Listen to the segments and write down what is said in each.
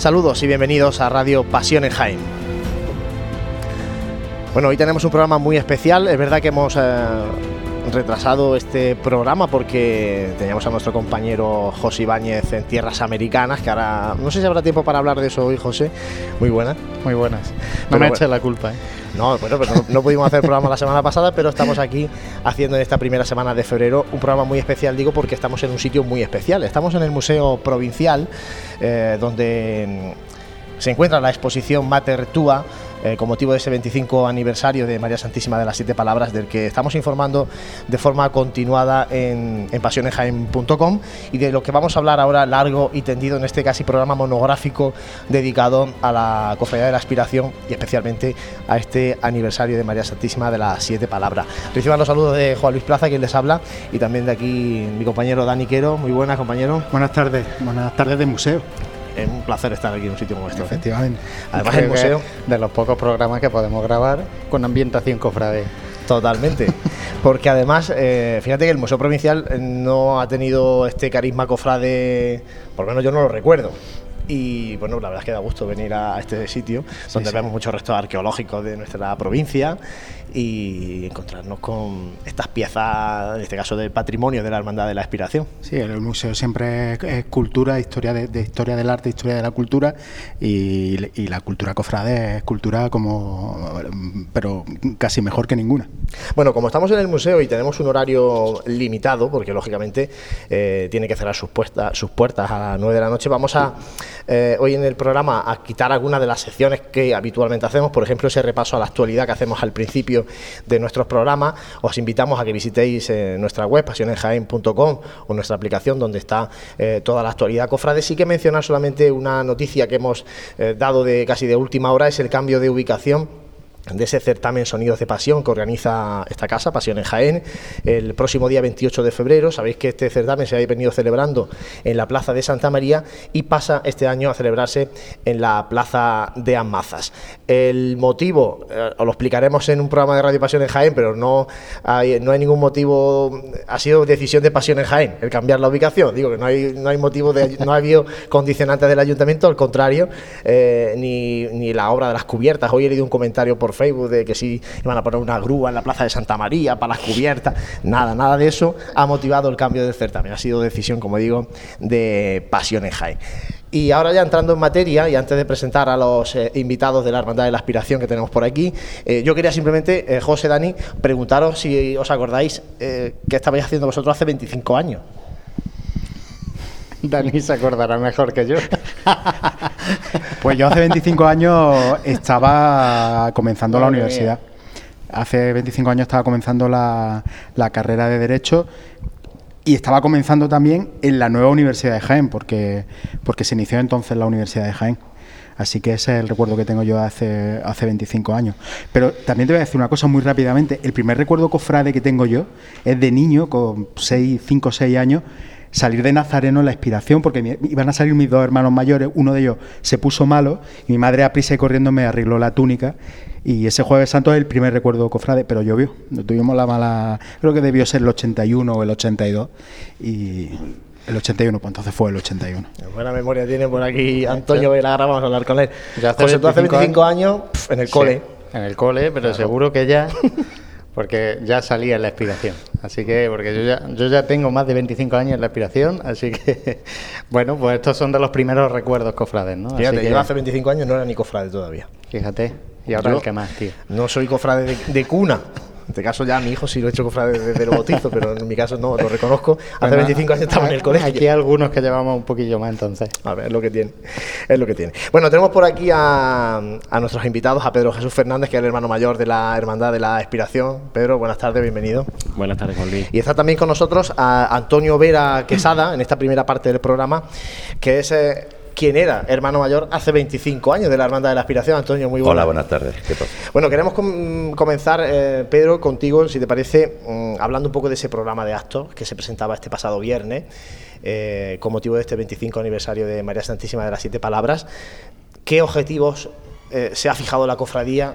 Saludos y bienvenidos a Radio Pasión en Jaén. Bueno, hoy tenemos un programa muy especial. Es verdad que hemos eh, retrasado este programa porque teníamos a nuestro compañero José Ibáñez en tierras americanas, que ahora no sé si habrá tiempo para hablar de eso hoy, José. Muy buenas. Muy buenas. No Pero me bueno. eches la culpa, ¿eh? No, bueno, no, no pudimos hacer programa la semana pasada, pero estamos aquí haciendo en esta primera semana de febrero un programa muy especial, digo, porque estamos en un sitio muy especial. Estamos en el Museo Provincial, eh, donde mm, se encuentra la exposición Mater Tua, eh, con motivo de ese 25 aniversario de María Santísima de las Siete Palabras, del que estamos informando de forma continuada en, en y de lo que vamos a hablar ahora largo y tendido en este casi programa monográfico dedicado a la Cofradía de la Aspiración y especialmente a este aniversario de María Santísima de las Siete Palabras. Reciban los saludos de Juan Luis Plaza, quien les habla, y también de aquí mi compañero Dani Quero. Muy buenas, compañero. Buenas tardes. Buenas tardes de museo. Es un placer estar aquí en un sitio como este. ¿eh? Efectivamente. Además, Creo el museo- De los pocos programas que podemos grabar con ambientación cofrade. Totalmente. Porque además, eh, fíjate que el Museo Provincial no ha tenido este carisma cofrade, por lo menos yo no lo recuerdo. Y bueno, la verdad es que da gusto venir a este sitio, donde sí. vemos muchos restos arqueológicos de nuestra provincia y encontrarnos con estas piezas, en este caso del patrimonio de la Hermandad de la Aspiración. Sí, el museo siempre es, es cultura, historia de, de historia del arte, historia de la cultura y, y la cultura cofrade es cultura como, pero casi mejor que ninguna. Bueno, como estamos en el museo y tenemos un horario limitado, porque lógicamente eh, tiene que cerrar sus, puertas sus puertas a las 9 de la noche, vamos a eh, hoy en el programa a quitar algunas de las secciones que habitualmente hacemos, por ejemplo, ese repaso a la actualidad que hacemos al principio de nuestros programas. Os invitamos a que visitéis eh, nuestra web, pasionesjaen.com o nuestra aplicación donde está eh, toda la actualidad cofrade. Sí que mencionar solamente una noticia que hemos dado de casi de última hora, es el cambio de ubicación de ese certamen Sonidos de Pasión que organiza esta casa, Pasión en Jaén, el próximo día 28 de febrero. Sabéis que este certamen se ha venido celebrando en la Plaza de Santa María y pasa este año a celebrarse en la Plaza de Amazas. El motivo, eh, os lo explicaremos en un programa de Radio Pasión en Jaén, pero no hay, no hay ningún motivo, ha sido decisión de Pasión en Jaén el cambiar la ubicación. Digo que no hay, no hay motivo, de, no ha habido condicionantes del ayuntamiento, al contrario, eh, ni, ni la obra de las cubiertas. Hoy he leído un comentario por Facebook de que si iban a poner una grúa en la Plaza de Santa María para las cubiertas. Nada, nada de eso ha motivado el cambio del certamen. Ha sido decisión, como digo, de Pasión en Jaén. Y ahora ya entrando en materia y antes de presentar a los eh, invitados de la Hermandad de la Aspiración que tenemos por aquí, eh, yo quería simplemente, eh, José, Dani, preguntaros si os acordáis qué estabais haciendo vosotros hace 25 años. Dani se acordará mejor que yo. Pues yo hace 25 años estaba comenzando la mía. universidad. Hace 25 años estaba comenzando la, la carrera de Derecho y estaba comenzando también en la nueva Universidad de Jaén, porque, porque se inició entonces la Universidad de Jaén. Así que ese es el recuerdo que tengo yo hace, hace 25 años. Pero también te voy a decir una cosa muy rápidamente. El primer recuerdo cofrade que tengo yo es de niño, con 6, 5 o 6 años, salir de Nazareno en la expiración, porque mi- iban a salir mis dos hermanos mayores, uno de ellos se puso malo, y mi madre a prisa y corriendo me arregló la túnica, y ese jueves santo es el primer recuerdo cofrade, pero llovió, no tuvimos la mala, creo que debió ser el 81 o el 82, y el 81, pues entonces fue el 81. Buena memoria tiene por aquí Antonio Velagra, vamos a hablar con él. Ya hace José, tú hace 25 25 años pf, en el Sí, cole. en el cole, pero seguro que ya. Porque ya salía en la expiración. Así que, porque yo ya, yo ya tengo más de 25 años en la expiración, así que, bueno, pues estos son de los primeros recuerdos cofrades, ¿no? Así Fíjate, que, yo hace 25 años no era ni cofrade todavía. Fíjate, y ahora Yo- el que más, tío. No soy cofrade de, de cuna. En este caso ya mi hijo sí lo he hecho cofrade desde el bautizo, pero en mi caso no, lo reconozco. Hace Bueno, 25 años estaba en el colegio. Aquí hay algunos que llevamos un poquillo más entonces. A ver, es lo que tiene. Es lo que tiene. Bueno, tenemos por aquí a, a nuestros invitados, a Pedro Jesús Fernández, que es el hermano mayor de la Hermandad de la Expiración. Pedro, buenas tardes, bienvenido. Buenas tardes, Juan Luis. Y está también con nosotros a Antonio Vera Quesada, en esta primera parte del programa, que es eh, quien era hermano mayor hace 25 años de la Hermandad de la Aspiración. Antonio, muy buenas. Hola, buenas tardes. ¿Qué pasa? Bueno, queremos com- comenzar, eh, Pedro, contigo, si te parece, mm, hablando un poco de ese programa de actos que se presentaba este pasado viernes, eh, con motivo de este 25 aniversario de María Santísima de las Siete Palabras. ¿Qué objetivos eh, se ha fijado la cofradía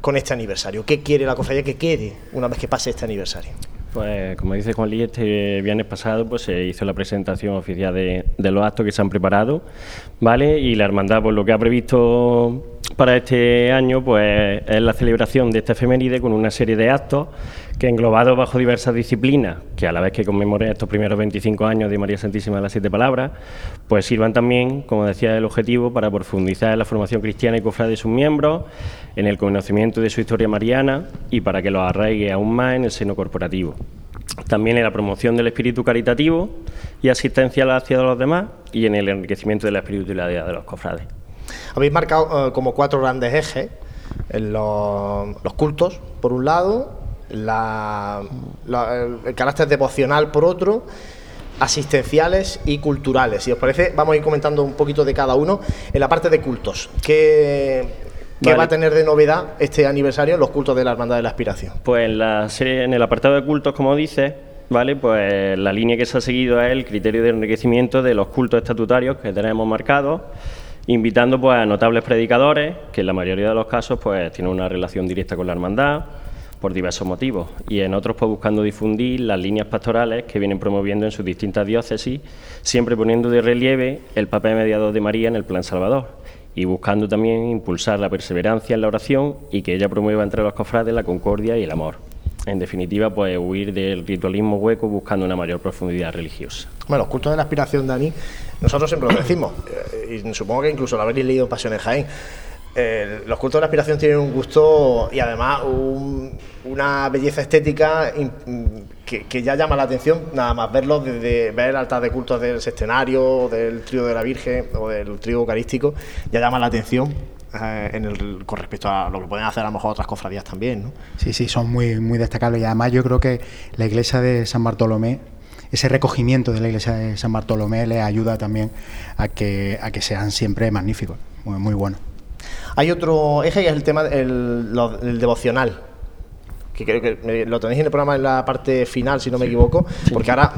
con este aniversario? ¿Qué quiere la cofradía que quede una vez que pase este aniversario? Pues como dice Juan Luis, este viernes pasado pues se hizo la presentación oficial de, los actos que se han preparado, ¿vale? Y la hermandad, por lo que ha previsto para este año, pues es la celebración de esta efeméride con una serie de actos que englobados bajo diversas disciplinas, que a la vez que conmemore estos primeros 25 años de María Santísima de las Siete Palabras, pues sirvan también, como decía el objetivo, para profundizar en la formación cristiana y cofrade de sus miembros, en el conocimiento de su historia mariana y para que los arraigue aún más en el seno corporativo. También en la promoción del espíritu caritativo y asistencia hacia los demás y en el enriquecimiento de la espiritualidad de los cofrades. Habéis marcado eh, como cuatro grandes ejes, en los cultos, por un lado, la, el carácter devocional por otro, asistenciales y culturales. Si os parece, vamos a ir comentando un poquito de cada uno. En la parte de cultos, ¿qué, va a tener de novedad este aniversario en los cultos de la Hermandad de la Aspiración? Pues en, la serie, en el apartado de cultos, como dice, ¿vale? Pues la línea que se ha seguido es el criterio de enriquecimiento de los cultos estatutarios que tenemos marcados, invitando pues, a notables predicadores, que en la mayoría de los casos pues, tienen una relación directa con la hermandad, por diversos motivos y en otros pues buscando difundir las líneas pastorales que vienen promoviendo en sus distintas diócesis, siempre poniendo de relieve el papel mediador de María en el Plan Salvador y buscando también impulsar la perseverancia en la oración y que ella promueva entre los cofrades la concordia y el amor. En definitiva, pues huir del ritualismo hueco buscando una mayor profundidad religiosa. Bueno, los cultos de la aspiración, Dani, nosotros siempre lo decimos, eh, y supongo que incluso lo habréis leído en Pasiones Jaén, los cultos de la aspiración tienen un gusto y además una belleza estética que, ya llama la atención, nada más verlos desde ver el altar de cultos del sextenario, del trío de la Virgen o del trío eucarístico, ya llama la atención. Eh, en el, con respecto a lo que pueden hacer a lo mejor otras cofradías también, ¿no? Sí, sí, son muy, muy destacables y además yo creo que la iglesia de San Bartolomé ese recogimiento de la iglesia de San Bartolomé le ayuda también a que, a que sean siempre magníficos, muy, muy buenos. Hay otro eje que es el tema del devocional, que creo que lo tenéis en el programa en la parte final, si no me equivoco, porque ahora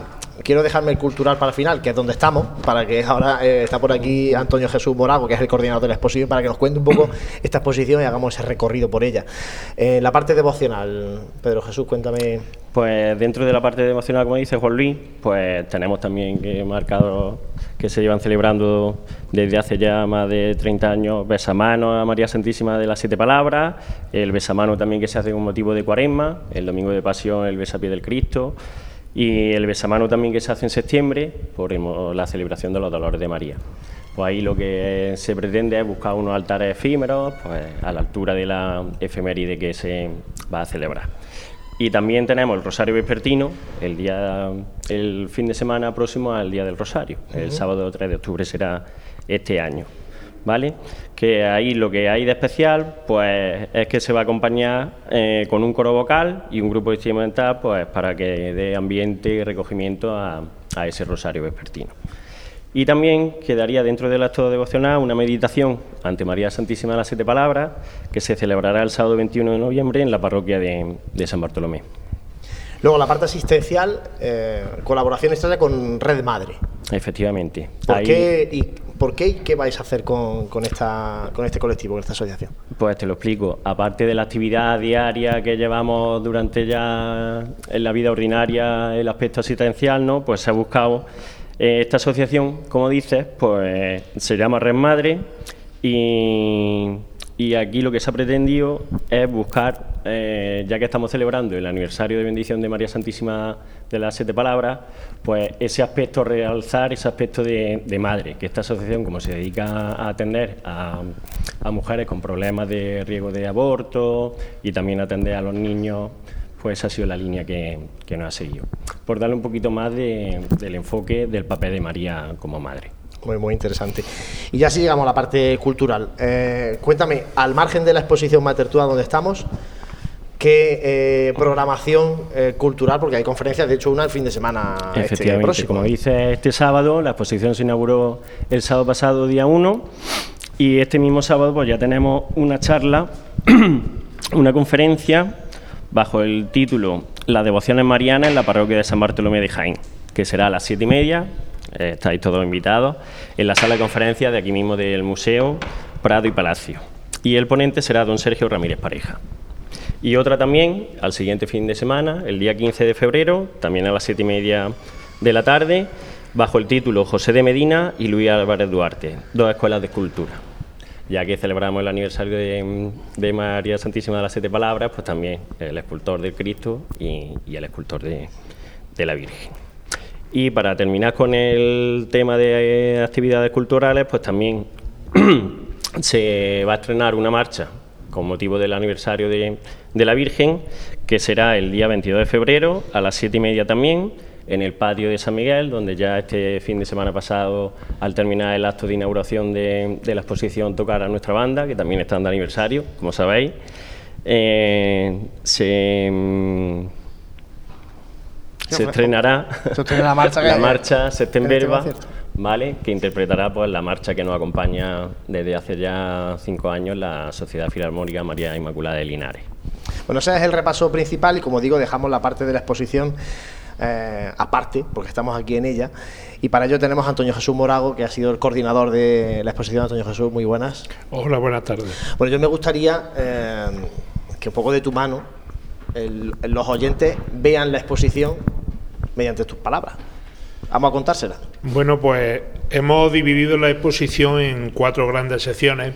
quiero dejarme el cultural para el final, que es donde estamos, para que ahora eh, está por aquí Antonio Jesús Morago, que es el coordinador de la exposición, para que nos cuente un poco esta exposición y hagamos ese recorrido por ella. Eh, la parte devocional, Pedro Jesús, cuéntame. Pues dentro de la parte devocional, como dice Juan Luis, pues tenemos también que marcado que se llevan celebrando desde hace ya más de 30 años besamano a María Santísima de las Siete Palabras, el besamano también que se hace con motivo de cuaresma, el domingo de pasión el besapié del Cristo y el besamano también que se hace en septiembre por la celebración de los dolores de María. Pues ahí lo que se pretende es buscar unos altares efímeros pues, a la altura de la efeméride que se va a celebrar. Y también tenemos el Rosario Vespertino, el día el fin de semana próximo al Día del Rosario. El sábado 3 de octubre será este año. ¿Vale? Que ahí lo que hay de especial pues es que se va a acompañar eh, con un coro vocal y un grupo instrumental pues para que dé ambiente y recogimiento a, a ese rosario vespertino. Y también quedaría dentro del acto devocional una meditación ante María Santísima de las Siete Palabras, que se celebrará el sábado 21 de noviembre en la parroquia de, San Bartolomé. Luego la parte asistencial, eh, colaboración estrecha con Red Madre. Efectivamente. ¿Por, qué, y, ¿Por qué qué vais a hacer con, esta, con este colectivo, con esta asociación? Pues te lo explico. Aparte de la actividad diaria que llevamos durante ya en la vida ordinaria, el aspecto asistencial, ¿no? pues se ha buscado eh, esta asociación, como dices, pues se llama Red Madre y, aquí lo que se ha pretendido es buscar, eh, ya que estamos celebrando el aniversario de bendición de María Santísima de las Siete Palabras, pues ese aspecto, realzar ese aspecto de, madre, que esta asociación, como se dedica a atender a, mujeres con problemas de riesgo de aborto y también atender a los niños pues esa ha sido la línea que, que nos ha seguido. Por darle un poquito más del enfoque del papel de María como madre. Muy, muy interesante. Y ya sí llegamos a la parte cultural. Eh, cuéntame, al margen de la exposición Matertúa donde estamos, ¿qué eh, programación eh, cultural? Porque hay conferencias, de hecho, una el fin de semana. Este Efectivamente, como dice este sábado, la exposición se inauguró el sábado pasado, día 1, y este mismo sábado pues ya tenemos una charla, una conferencia bajo el título Las devociones marianas en la parroquia de San Bartolomé de Jaén, que será a las siete y media, estáis todos invitados, en la sala de conferencias de aquí mismo del Museo Prado y Palacio. Y el ponente será don Sergio Ramírez Pareja. Y otra también al siguiente fin de semana, el día 15 de febrero, también a las siete y media de la tarde, bajo el título José de Medina y Luis Álvarez Duarte, dos escuelas de escultura. Ya que celebramos el aniversario de, María Santísima de las Siete Palabras, pues también el escultor del Cristo y, el escultor de la Virgen. Y para terminar con el tema de actividades culturales, pues también se va a estrenar una marcha con motivo del aniversario de, de, la Virgen, que será el día 22 de febrero a las siete y media también, en el patio de San Miguel, donde ya este fin de semana pasado, al terminar el acto de inauguración de, la exposición, tocará nuestra banda, que también está de aniversario, como sabéis. Eh, se, se estrenará la marcha, la marcha Septemberba, ¿vale? que interpretará pues, la marcha que nos acompaña desde hace ya cinco años la Sociedad Filarmónica María Inmaculada de Linares. Bueno, ese es el repaso principal y como digo, dejamos la parte de la exposición eh, aparte, porque estamos aquí en ella. Y para ello tenemos a Antonio Jesús Morago, que ha sido el coordinador de la exposición. Antonio Jesús, muy buenas. Hola, buenas tardes. Bueno, yo me gustaría eh, que un poco de tu mano los oyentes vean la exposición mediante tus palabras. Vamos a contársela. Bueno, pues hemos dividido la exposición en cuatro grandes secciones.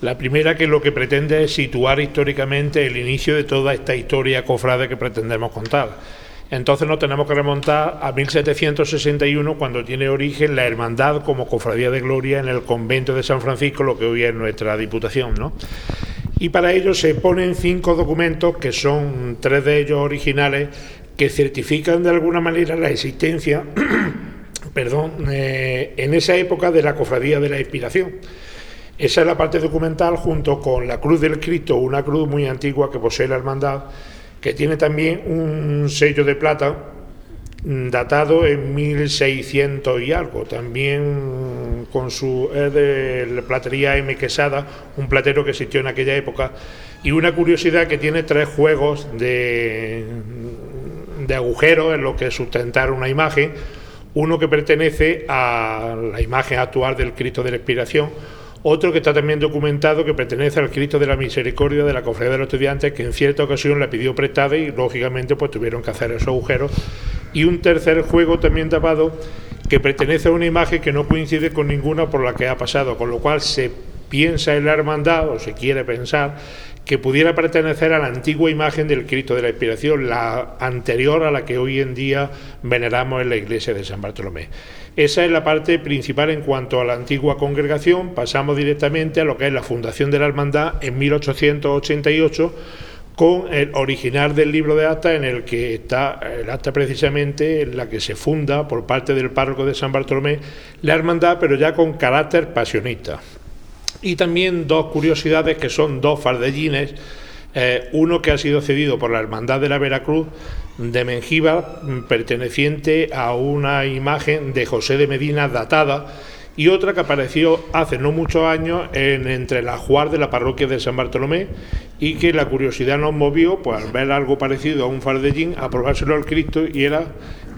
La primera que lo que pretende es situar históricamente el inicio de toda esta historia cofrade que pretendemos contar. Entonces nos tenemos que remontar a 1761 cuando tiene origen la hermandad como cofradía de gloria en el convento de San Francisco, lo que hoy es nuestra diputación, ¿no? Y para ello se ponen cinco documentos que son tres de ellos originales que certifican de alguna manera la existencia, perdón, eh, en esa época de la cofradía de la inspiración. Esa es la parte documental junto con la cruz del Cristo, una cruz muy antigua que posee la hermandad, que tiene también un sello de plata mm, datado en 1600 y algo, también con su platería M Quesada, un platero que existió en aquella época, y una curiosidad que tiene tres juegos de de agujeros en lo que sustentar una imagen, uno que pertenece a la imagen actual del Cristo de la Expiración, otro que está también documentado que pertenece al Cristo de la Misericordia de la Cofradía de los Estudiantes, que en cierta ocasión le pidió prestada y lógicamente pues tuvieron que hacer esos agujeros, y un tercer juego también tapado que pertenece a una imagen que no coincide con ninguna por la que ha pasado, con lo cual se piensa en la hermandad o se quiere pensar que pudiera pertenecer a la antigua imagen del Cristo de la Inspiración, la anterior a la que hoy en día veneramos en la iglesia de San Bartolomé. Esa es la parte principal en cuanto a la antigua congregación. Pasamos directamente a lo que es la fundación de la hermandad en 1888 con el original del libro de acta en el que está el acta precisamente en la que se funda por parte del párroco de San Bartolomé la hermandad, pero ya con carácter pasionista y también dos curiosidades que son dos fardellines, eh, uno que ha sido cedido por la Hermandad de la Veracruz de Mengíbar, perteneciente a una imagen de José de Medina datada, y otra que apareció hace no muchos años en entre la Juar de la parroquia de San Bartolomé y que la curiosidad nos movió pues al ver algo parecido a un fardellín a probárselo al Cristo y era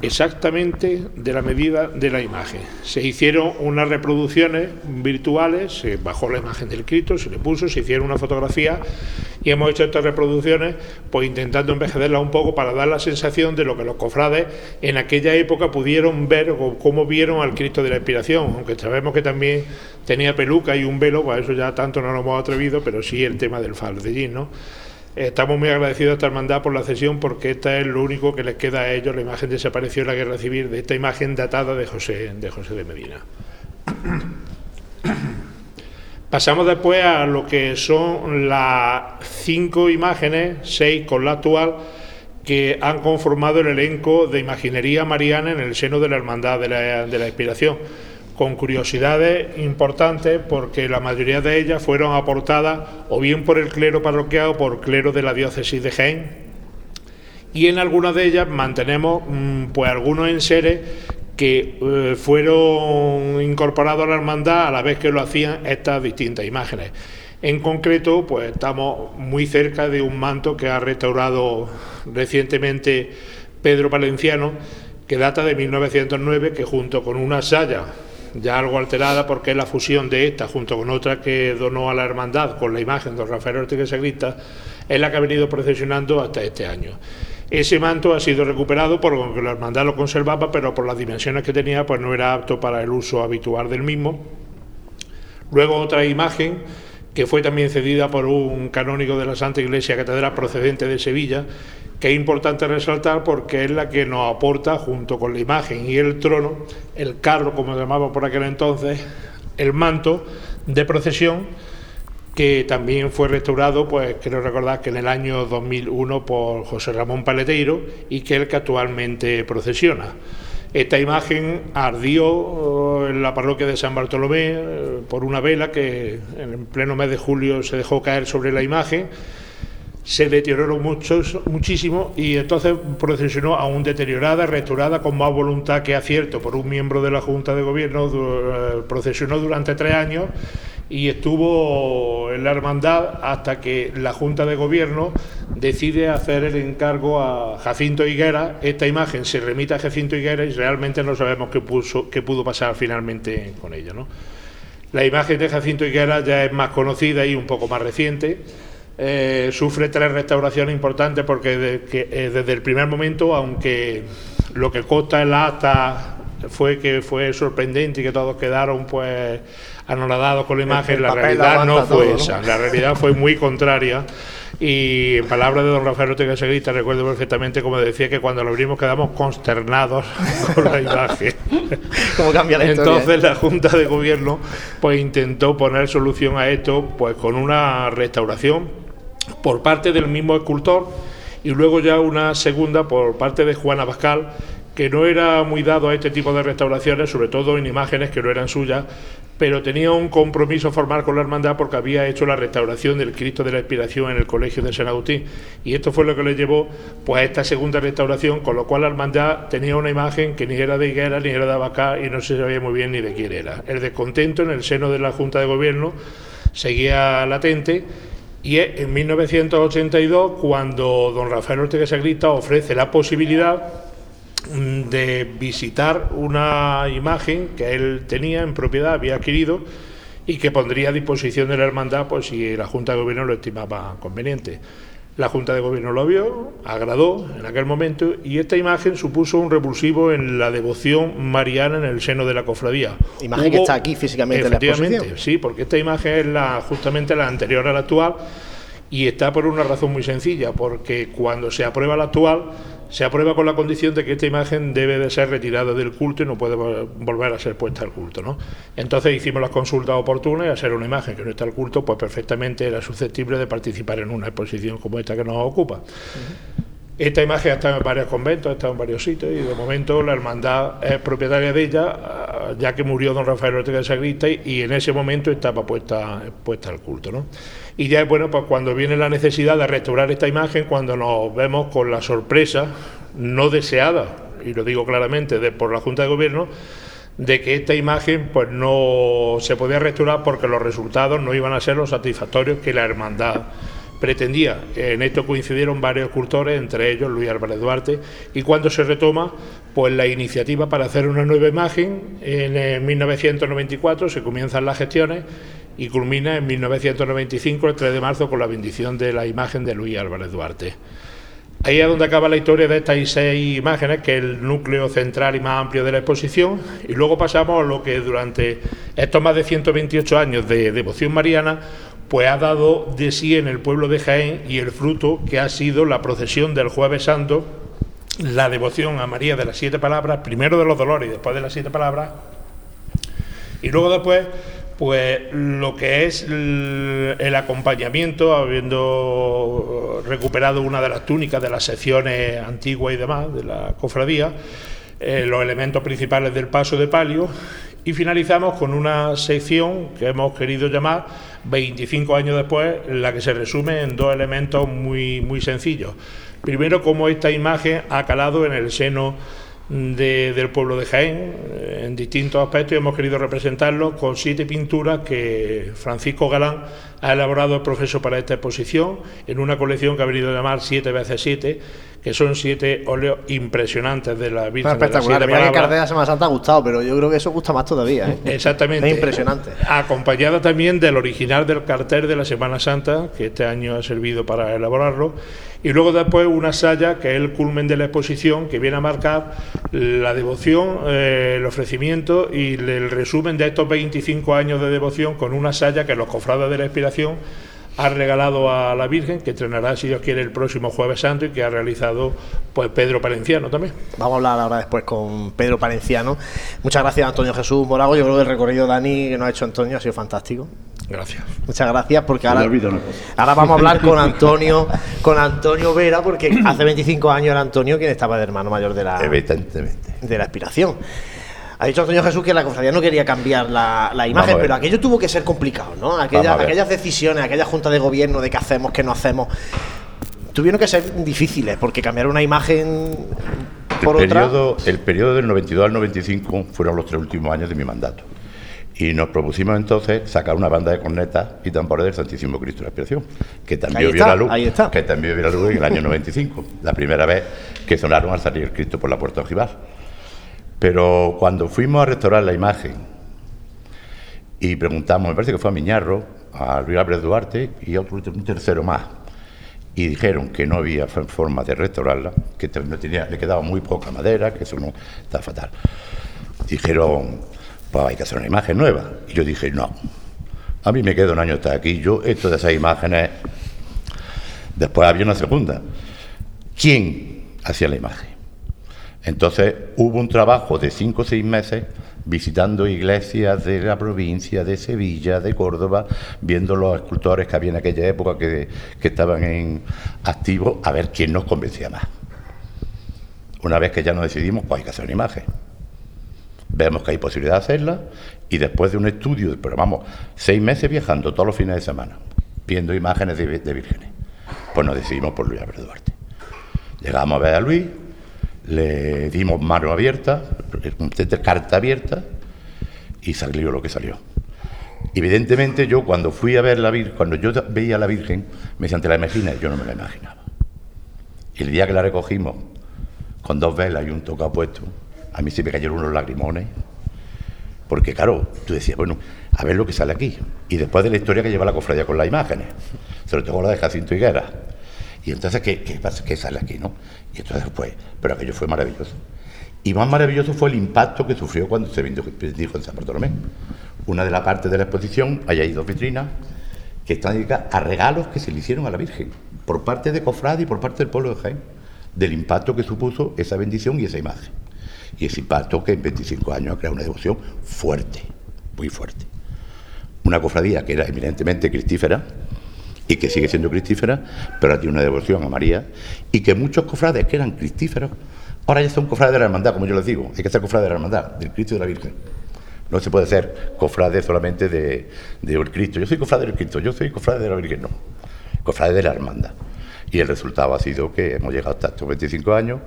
exactamente de la medida de la imagen. Se hicieron unas reproducciones virtuales, se bajó la imagen del Cristo, se le puso, se hicieron una fotografía y hemos hecho estas reproducciones pues intentando envejecerlas un poco para dar la sensación de lo que los cofrades en aquella época pudieron ver o cómo vieron al Cristo de la Inspiración, aunque sabemos que también tenía peluca y un velo, pues eso ya tanto no lo hemos atrevido, pero sí el tema del faldellín, ¿no? Estamos muy agradecidos a esta hermandad por la cesión porque esta es lo único que les queda a ellos. La imagen desapareció en la guerra civil de esta imagen datada de José de, José de Medina. Pasamos después a lo que son las cinco imágenes, seis con la actual, que han conformado el elenco de imaginería mariana en el seno de la Hermandad de la, de la Inspiración con curiosidades importantes porque la mayoría de ellas fueron aportadas o bien por el clero parroquial o por clero de la diócesis de Jaén. Y en algunas de ellas mantenemos mm, pues algunos enseres que eh, fueron incorporados a la hermandad a la vez que lo hacían estas distintas imágenes. En concreto, pues estamos muy cerca de un manto que ha restaurado recientemente Pedro Valenciano, que data de 1909, que junto con una saya ya algo alterada porque la fusión de esta junto con otra que donó a la hermandad con la imagen de Rafael Ortega Sagrista, es la que ha venido procesionando hasta este año. Ese manto ha sido recuperado porque la hermandad lo conservaba, pero por las dimensiones que tenía, pues no era apto para el uso habitual del mismo. Luego otra imagen que fue también cedida por un canónigo de la Santa Iglesia Catedral procedente de Sevilla, que es importante resaltar porque es la que nos aporta, junto con la imagen y el trono, el carro, como llamaba por aquel entonces, el manto de procesión, que también fue restaurado, pues quiero recordar que en el año 2001 por José Ramón Paleteiro y que es el que actualmente procesiona. Esta imagen ardió oh, en la parroquia de San Bartolomé eh, por una vela que en pleno mes de julio se dejó caer sobre la imagen, se deterioró mucho, muchísimo y entonces procesionó aún deteriorada, restaurada con más voluntad que acierto por un miembro de la Junta de Gobierno, eh, procesionó durante tres años y estuvo en la hermandad hasta que la Junta de Gobierno decide hacer el encargo a Jacinto Higuera. Esta imagen se remite a Jacinto Higuera y realmente no sabemos qué, puso, qué pudo pasar finalmente con ella. ¿no? La imagen de Jacinto Higuera ya es más conocida y un poco más reciente. Eh, sufre tres restauraciones importantes porque eh, desde el primer momento, aunque lo que consta en la acta fue que fue sorprendente y que todos quedaron pues anonadados con la imagen, la realidad no fue esa, la realidad fue muy contraria. Y en palabras de don Rafael Ortega Seguista, recuerdo perfectamente como decía que cuando lo abrimos quedamos consternados con la imagen. ¿Cómo cambia la Entonces la Junta de Gobierno pues intentó poner solución a esto pues con una restauración por parte del mismo escultor y luego ya una segunda por parte de Juana Bascal que no era muy dado a este tipo de restauraciones, sobre todo en imágenes que no eran suyas, pero tenía un compromiso formal con la hermandad porque había hecho la restauración del Cristo de la Inspiración en el Colegio de San Agustín. Y esto fue lo que le llevó pues, a esta segunda restauración, con lo cual la hermandad tenía una imagen que ni era de Higuera ni era de Abacá y no se sabía muy bien ni de quién era. El descontento en el seno de la Junta de Gobierno seguía latente y es en 1982 cuando don Rafael Ortega Sagrista ofrece la posibilidad de visitar una imagen que él tenía en propiedad, había adquirido y que pondría a disposición de la hermandad pues si la Junta de Gobierno lo estimaba conveniente. La Junta de Gobierno lo vio, agradó en aquel momento y esta imagen supuso un repulsivo en la devoción mariana en el seno de la cofradía. Imagen que está aquí físicamente en la exposición. Sí, porque esta imagen es la, justamente la anterior a la actual y está por una razón muy sencilla, porque cuando se aprueba la actual se aprueba con la condición de que esta imagen debe de ser retirada del culto y no puede volver a ser puesta al culto. ¿no? Entonces hicimos las consultas oportunas y a ser una imagen que no está al culto, pues perfectamente era susceptible de participar en una exposición como esta que nos ocupa. Esta imagen ha estado en varios conventos, ha estado en varios sitios y de momento la hermandad es propietaria de ella, ya que murió don Rafael Ortega de Sagrista y, en ese momento estaba puesta, puesta al culto. ¿no? Y ya es bueno, pues cuando viene la necesidad de restaurar esta imagen, cuando nos vemos con la sorpresa no deseada, y lo digo claramente, de, por la Junta de Gobierno, de que esta imagen pues no se podía restaurar porque los resultados no iban a ser los satisfactorios que la hermandad pretendía. En esto coincidieron varios escultores, entre ellos Luis Álvarez Duarte, y cuando se retoma pues la iniciativa para hacer una nueva imagen, en 1994 se comienzan las gestiones y culmina en 1995, el 3 de marzo, con la bendición de la imagen de Luis Álvarez Duarte. Ahí es donde acaba la historia de estas seis imágenes, que es el núcleo central y más amplio de la exposición, y luego pasamos a lo que durante estos más de 128 años de devoción mariana, pues ha dado de sí en el pueblo de Jaén y el fruto que ha sido la procesión del Jueves Santo, la devoción a María de las siete palabras, primero de los dolores y después de las siete palabras, y luego después pues lo que es el acompañamiento, habiendo recuperado una de las túnicas de las secciones antiguas y demás de la cofradía, eh, los elementos principales del paso de palio y finalizamos con una sección que hemos querido llamar 25 años después, la que se resume en dos elementos muy, muy sencillos. Primero, cómo esta imagen ha calado en el seno del pueblo de Jaén en distintos aspectos y hemos querido representarlo con siete pinturas que Francisco Galán ha elaborado el profesor para esta exposición en una colección que ha venido a llamar 7 veces 7 que son siete óleos impresionantes de la Virgen. espectacular. De Mira que cartel de Semana Santa ha gustado, pero yo creo que eso gusta más todavía. ¿eh? Exactamente. Es impresionante. Acompañada también del original del cartel de la Semana Santa, que este año ha servido para elaborarlo. Y luego después una saya que es el culmen de la exposición, que viene a marcar la devoción, eh, el ofrecimiento y el resumen de estos 25 años de devoción con una saya que los cofrades de la inspiración ha regalado a la Virgen, que entrenará, si Dios quiere, el próximo Jueves Santo y que ha realizado pues Pedro Palenciano también. Vamos a hablar ahora después con Pedro Palenciano. Muchas gracias, Antonio Jesús Morago. Yo creo que el recorrido Dani que nos ha hecho Antonio ha sido fantástico. Gracias. Muchas gracias, porque ahora, ahora vamos a hablar con Antonio, con Antonio Vera, porque hace 25 años era Antonio quien estaba de hermano mayor de la, Evidentemente. de la aspiración. Ha dicho Antonio Jesús que la cofradía no quería cambiar la, imagen, pero aquello tuvo que ser complicado, ¿no? aquellas decisiones, aquella junta de gobierno de qué hacemos, qué no hacemos, tuvieron que ser difíciles, porque cambiar una imagen por el periodo, otra. El periodo del 92 al 95 fueron los tres últimos años de mi mandato. Y nos propusimos entonces sacar una banda de cornetas y tambores del Santísimo Cristo de la Aspiración, que también vio la luz, que también vio la luz en el año 95, la primera vez que sonaron al salir el Cristo por la puerta ojival. Pero cuando fuimos a restaurar la imagen y preguntamos, me parece que fue a Miñarro, a Luis Álvarez Duarte y a otro, un tercero más, y dijeron que no había forma de restaurarla, que tenía, le quedaba muy poca madera, que eso no está fatal. Dijeron, pues hay que hacer una imagen nueva. Y yo dije, no, a mí me queda un año estar aquí, yo esto de esas imágenes, después había una segunda. ¿Quién hacía la imagen? Entonces hubo un trabajo de cinco o seis meses visitando iglesias de la provincia, de Sevilla, de Córdoba, viendo los escultores que había en aquella época que, estaban en activo, a ver quién nos convencía más. Una vez que ya nos decidimos, pues hay que hacer una imagen. Vemos que hay posibilidad de hacerla y después de un estudio, pero vamos, seis meses viajando todos los fines de semana, viendo imágenes de, vírgenes, pues nos decidimos por Luis Álvarez Duarte. Llegamos a ver a Luis, le dimos mano abierta, carta abierta, y salió lo que salió. Evidentemente yo cuando fui a ver la Virgen, cuando yo veía a la Virgen, me decían, ¿te la imaginas? Yo no me la imaginaba. Y el día que la recogimos, con dos velas y un toca puesto, a mí se me cayeron unos lagrimones, porque claro, tú decías, bueno, a ver lo que sale aquí. Y después de la historia que lleva la cofradía con las imágenes, sobre todo la de Jacinto Higuera. Y entonces, ¿qué, qué, qué sale aquí, no? Y entonces, pues, pero aquello fue maravilloso. Y más maravilloso fue el impacto que sufrió cuando se dijo en San Bartolomé. Una de las partes de la exposición, hay ahí dos vitrinas, que están dedicadas a regalos que se le hicieron a la Virgen, por parte de Cofrade y por parte del pueblo de Jaén, del impacto que supuso esa bendición y esa imagen. Y ese impacto que en 25 años ha creado una devoción fuerte, muy fuerte. Una cofradía que era eminentemente cristífera, y que sigue siendo cristífera, pero tiene una devoción a María, y que muchos cofrades que eran cristíferos, ahora ya son cofrades de la hermandad, como yo les digo, hay que ser cofrades de la hermandad, del Cristo y de la Virgen. No se puede ser cofrade solamente de, de Cristo. Yo soy cofrade del Cristo, yo soy cofrade de la Virgen, no. Cofrade de la hermandad. Y el resultado ha sido que hemos llegado hasta estos 25 años,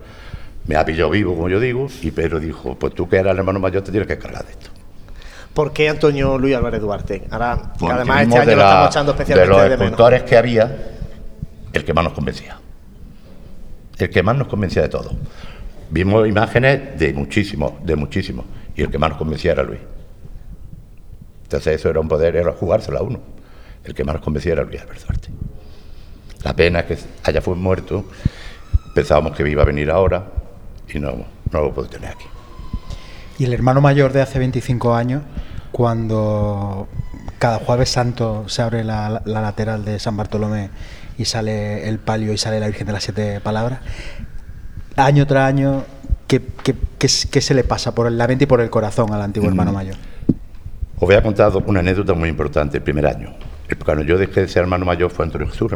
me ha pillado vivo, como yo digo, y Pedro dijo, pues tú que eras el hermano mayor te tienes que cargar de esto. ¿Por qué Antonio Luis Álvarez Duarte? Ahora, además este año lo estamos echando especialmente de los escultores que había, el que más nos convencía. El que más nos convencía de todo. Vimos imágenes de muchísimos, de muchísimos, y el que más nos convencía era Luis. Entonces eso era un poder, era jugárselo a uno. El que más nos convencía era Luis Álvarez Duarte. La pena es que haya fue muerto, pensábamos que iba a venir ahora y no, no lo puedo tener aquí. Y el hermano mayor de hace 25 años, cuando cada jueves santo se abre la, lateral de San Bartolomé y sale el palio y sale la Virgen de las Siete Palabras, año tras año, ¿qué, se le pasa por la mente y por el corazón al antiguo mm. hermano mayor? Os voy a contar una anécdota muy importante el primer año. Cuando yo dejé de ser hermano mayor fue Antonio Jesús.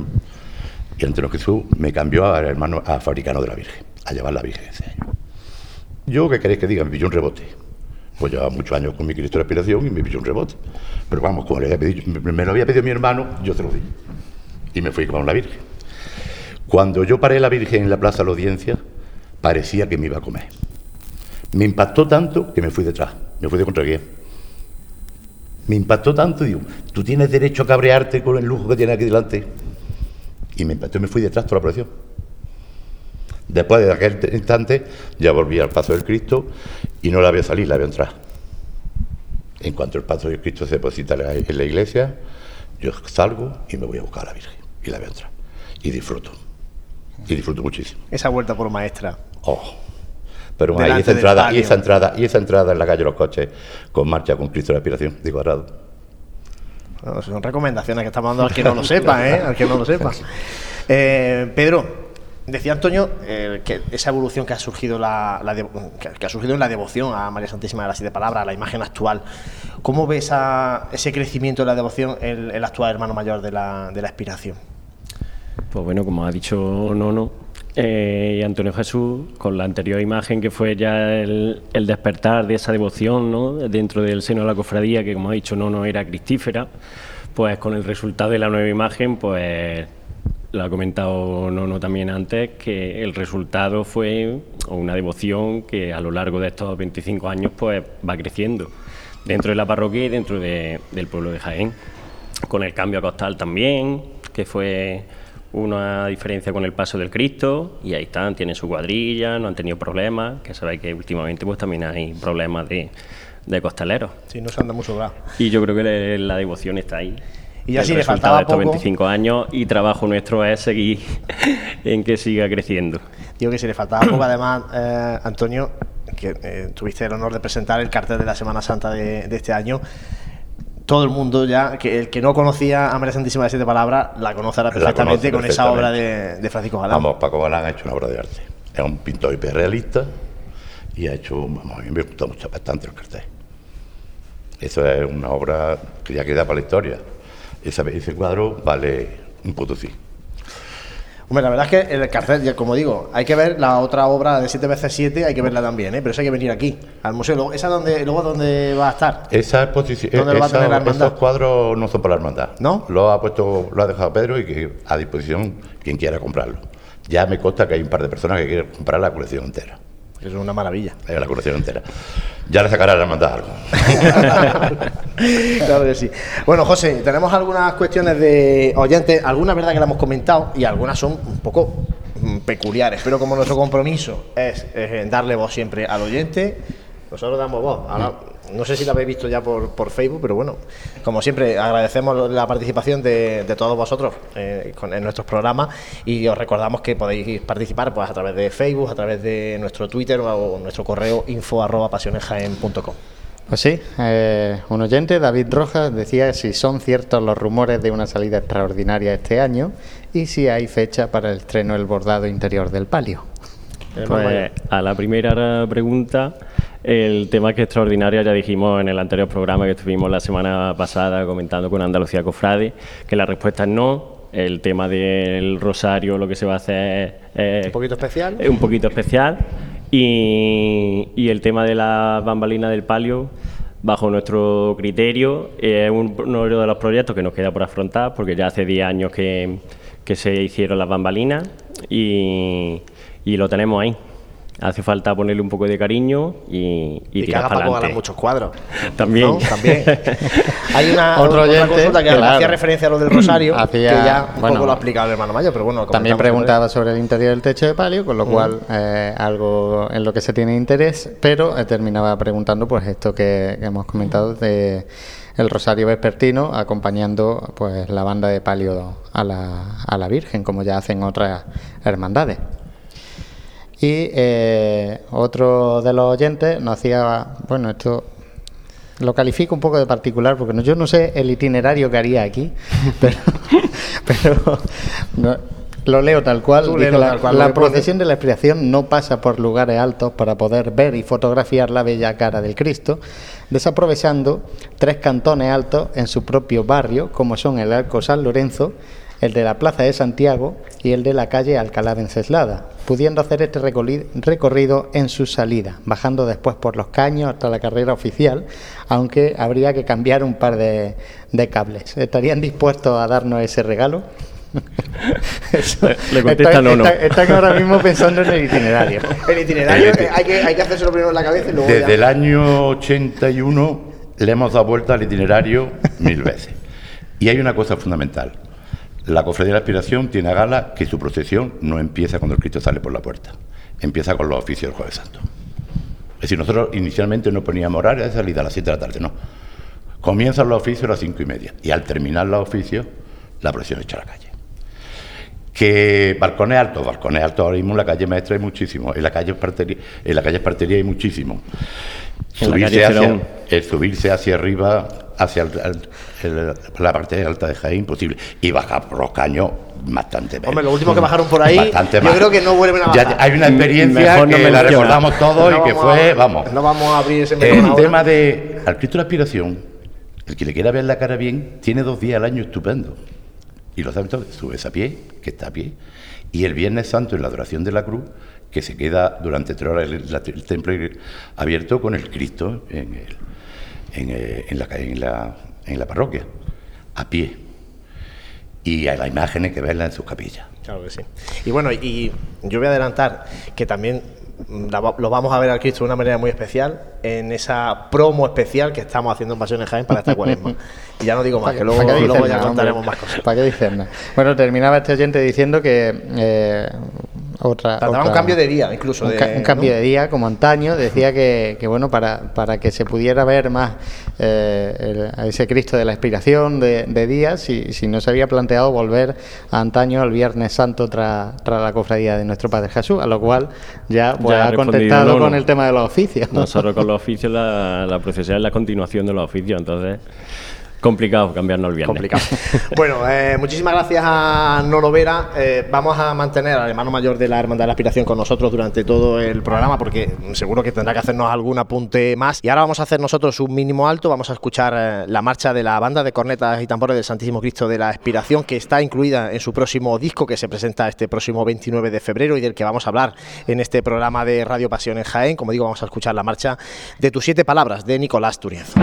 Y Antonio Jesús me cambió a hermano a fabricano de la Virgen, a llevar la Virgen ese año. Yo, ¿qué queréis que diga? Me pilló un rebote. Pues llevaba muchos años con mi Cristo de aspiración y me pilló un rebote. Pero vamos, como le había pedido, me lo había pedido mi hermano, yo te lo di. Y me fui con la Virgen. Cuando yo paré la Virgen en la plaza de la audiencia, parecía que me iba a comer. Me impactó tanto que me fui detrás, me fui de contraguía. Me impactó tanto, digo, tú tienes derecho a cabrearte con el lujo que tienes aquí delante. Y me impactó y me fui detrás toda la procesión. Después de aquel instante, ya volví al paso del Cristo y no la veo salir, la veo entrar. En cuanto el paso del Cristo se deposita en la iglesia, yo salgo y me voy a buscar a la Virgen y la veo entrar. Y disfruto. Y disfruto muchísimo. Esa vuelta por maestra. Oh. Pero ahí esa entrada, y esa entrada, y esa entrada en la calle de los coches con marcha con Cristo de aspiración, digo cuadrado. Son recomendaciones que estamos dando al que no lo sepa, ¿eh? Al que no lo sepa. Eh, Pedro, decía Antonio eh, que esa evolución que ha surgido la, que, ha surgido en la devoción a María Santísima de las Siete Palabras, a la imagen actual, ¿cómo ves ese crecimiento de la devoción el, el actual hermano mayor de la, de la aspiración? Pues bueno, como ha dicho Nono, eh, y Antonio Jesús, con la anterior imagen que fue ya el, despertar de esa devoción ¿no? dentro del seno de la cofradía, que como ha dicho Nono era cristífera, pues con el resultado de la nueva imagen, pues lo ha comentado Nono también antes, que el resultado fue una devoción que a lo largo de estos 25 años pues va creciendo dentro de la parroquia y dentro del pueblo de Jaén, con el cambio a costal también, que fue una diferencia con el paso del Cristo y ahí están, tienen su cuadrilla, no han tenido problemas, que sabéis que últimamente pues también hay problemas de, de costaleros. Sí, no se anda mucho Y yo creo que la devoción está ahí. Y ya si le faltaba estos 25 años y trabajo nuestro es seguir en que siga creciendo. Digo que si le faltaba poco, además, eh, Antonio, que eh, tuviste el honor de presentar el cartel de la Semana Santa de, de este año, todo el mundo ya, que el que no conocía a María Santísima de Siete Palabras, la conocerá perfectamente con esa obra de, Francisco Galán. Vamos, Paco Galán ha hecho una obra de arte. Es un pintor hiperrealista y ha hecho, vamos, a mí me gustó mucho, bastante el cartel. Eso es una obra que ya queda para la historia. ese cuadro vale un potosí la verdad es que el cartel, como digo, hay que ver la otra obra de 7 veces 7 hay que verla también, ¿eh? pero eso hay que venir aquí, al museo. ¿Esa donde, luego dónde va a estar? Esa exposición, esos cuadros no son para la hermandad. ¿No? Lo ha puesto, lo ha dejado Pedro y que a disposición quien quiera comprarlo. Ya me consta que hay un par de personas que quieren comprar la colección entera. Es una maravilla. La colección entera. Ya le sacará la hermandad algo. claro que sí. Bueno, José, tenemos algunas cuestiones de oyentes, algunas verdad que la hemos comentado y algunas son un poco mm, peculiares, pero como nuestro compromiso es, darle voz siempre al oyente, nosotros damos voz. No sé si la habéis visto ya por, por, Facebook, pero bueno, como siempre, agradecemos la participación de, todos vosotros eh, en nuestros programas y os recordamos que podéis participar pues, a través de Facebook, a través de nuestro Twitter o nuestro correo info arroba pasionesjaen.com. Pues sí, eh, un oyente, David Rojas, decía si son ciertos los rumores de una salida extraordinaria este año y si hay fecha para el estreno del bordado interior del palio. Pues a la primera pregunta, el tema que es extraordinario, ya dijimos en el anterior programa que estuvimos la semana pasada comentando con Andalucía Cofrade, que la respuesta es no. El tema del rosario, lo que se va a hacer es. ¿Un poquito especial? Es un poquito especial. Y, y el tema de la bambalina del palio, bajo nuestro criterio, es uno de los proyectos que nos queda por afrontar, porque ya hace 10 años que, que se hicieron las bambalinas y y lo tenemos ahí. Hace falta ponerle un poco de cariño y, y, tirar para adelante. muchos cuadros. También. También. Hay una, Otro otra consulta que hacía referencia a lo del rosario, que ya un poco lo ha explicado el hermano Mayo, pero bueno. También preguntaba sobre el interior del techo de palio, con lo cual eh, algo en lo que se tiene interés, pero eh, terminaba preguntando pues esto que, hemos comentado de el Rosario Vespertino acompañando pues la banda de palio a la, a la Virgen, como ya hacen otras hermandades. Y eh, otro de los oyentes nos hacía, bueno, esto lo califico un poco de particular porque yo no sé el itinerario que haría aquí, pero, lo leo tal cual. la, procesión de la expiación no pasa por lugares altos para poder ver y fotografiar la bella cara del Cristo, desaprovechando tres cantones altos en su propio barrio, como son el Arco San Lorenzo, el de la Plaza de Santiago y el de la calle Alcalá de Enceslada, pudiendo hacer este recorrido en su salida, bajando después por los caños hasta la carrera oficial, aunque habría que cambiar un par de, cables. ¿Estarían dispuestos a darnos ese regalo? Le contesta no, no. Están ahora mismo pensando en el itinerario. El itinerario hay que, hay que hacérselo primero en la cabeza y luego. Desde el año 81 le hemos dado vuelta al itinerario mil veces. Y hay una cosa fundamental. La cofradía de la aspiración tiene a gala que su procesión no empieza cuando el Cristo sale por la puerta, empieza con los oficios del Jueves Santo. Es decir, nosotros inicialmente no poníamos horario de salida a las 7 de la tarde, no. Comienzan los oficios a las cinco y media y al terminar los oficios, la procesión echa a la calle. Que balcones altos, balcones altos ahora mismo en la calle Maestra hay muchísimo, en la calle Espartería, en la calle Espartería hay muchísimo. Subirse hacia, el subirse hacia arriba, hacia la parte alta de Jaén, imposible. Y bajar por los caños bastante menos. Hombre, lo último que bajaron por ahí, yo creo que no vuelven a bajar. hay una experiencia que la recordamos todos y que fue, vamos. No vamos a abrir ese El tema de al Cristo de la Aspiración, el que le quiera ver la cara bien, tiene dos días al año estupendo. Y lo saben todos, subes a pie, que está a pie. Y el Viernes Santo, en la adoración de la cruz, que se queda durante tres horas el, templo abierto con el Cristo en, eh, en, la, en, la, en la parroquia, a pie. Y a las imágenes que verla en sus capillas. Claro que sí. Y bueno, y yo voy a adelantar que también lo vamos a ver al Cristo de una manera muy especial en esa promo especial que estamos haciendo en Pasiones Jaén para esta cuaresma. Y ya no digo más, que luego, ya contaremos más cosas. ¿Para qué dicen? Bueno, terminaba este oyente diciendo que eh, otra, un cambio de día, incluso. Un, cambio de día, como antaño. Decía que, bueno, para, para que se pudiera ver más eh, ese Cristo de la inspiración de, de días, si, si no se había planteado volver a antaño al Viernes Santo tras la cofradía de nuestro Padre Jesús, a lo cual ya, pues, ha contestado con el tema de los oficios. Nosotros con los oficios, la, la procesión es la continuación de los oficios, entonces Complicado cambiarnos el viernes. Complicado. bueno, eh, muchísimas gracias a Nolo Vera. Eh, vamos a mantener al hermano mayor de la Hermandad de la Aspiración con nosotros durante todo el programa porque seguro que tendrá que hacernos algún apunte más. Y ahora vamos a hacer nosotros un mínimo alto. Vamos a escuchar eh, la marcha de la banda de cornetas y tambores del Santísimo Cristo de la Aspiración que está incluida en su próximo disco que se presenta este próximo 29 de febrero y del que vamos a hablar en este programa de Radio Pasión en Jaén. Como digo, vamos a escuchar la marcha de tus siete palabras de Nicolás Turienzo.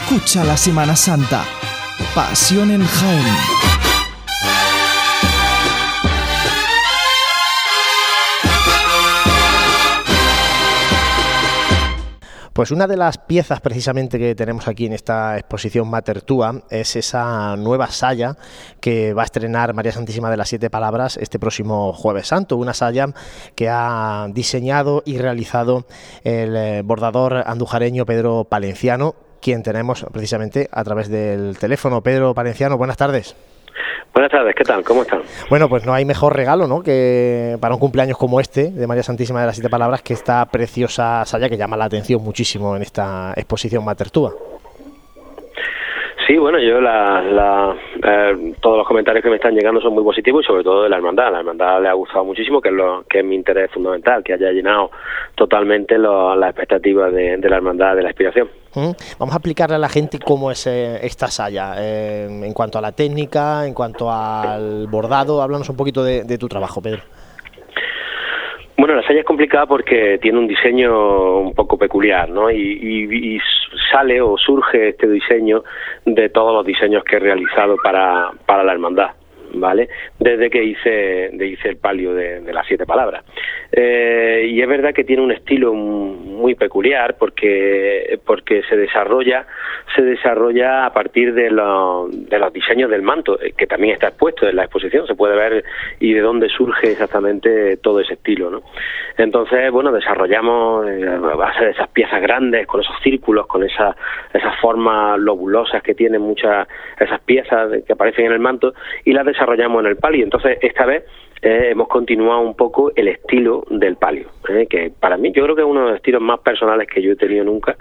Escucha la Semana Santa. Pasión en Jaén. Pues una de las piezas precisamente que tenemos aquí en esta exposición Mater Tua es esa nueva saya que va a estrenar María Santísima de las Siete Palabras este próximo jueves santo, una saya que ha diseñado y realizado el eh, bordador andujareño Pedro Palenciano, quien tenemos precisamente a través del teléfono. Pedro Palenciano, buenas tardes. Buenas tardes, ¿qué tal? ¿Cómo están? Bueno, pues no hay mejor regalo, ¿no? Que para un cumpleaños como este de María Santísima de las Siete Palabras que esta preciosa saya que llama la atención muchísimo en esta exposición Matertúa. Sí, bueno, yo la, eh, todos los comentarios que me están llegando son muy positivos y sobre todo de la hermandad. La hermandad le ha gustado muchísimo, que es, lo, que es mi interés fundamental, que haya llenado totalmente las expectativas de, la hermandad de la inspiración. Vamos a explicarle a la gente cómo es eh, esta saya, eh, en cuanto a la técnica, en cuanto al bordado. Háblanos un poquito de tu trabajo, Pedro. Bueno, la saya es complicada porque tiene un diseño un poco peculiar, ¿no? Y, sale o surge este diseño de todos los diseños que he realizado para, para la hermandad. ¿Vale? Desde que hice, de hice el palio de, las siete palabras. Eh, y es verdad que tiene un estilo muy peculiar porque, porque se desarrolla, se desarrolla a partir de, de los diseños del manto, eh, que también está expuesto en la exposición, se puede ver y de dónde surge exactamente todo ese estilo, ¿no? Entonces, bueno, desarrollamos eh, a base de esas piezas grandes, con esos círculos, con esas esas formas lobulosas que tienen muchas, esas piezas que aparecen en el manto, y las desarrollamos en el palio. Entonces, esta vez eh, hemos continuado un poco el estilo del palio, eh, que para mí yo creo que es uno de los estilos más personales que yo he tenido nunca.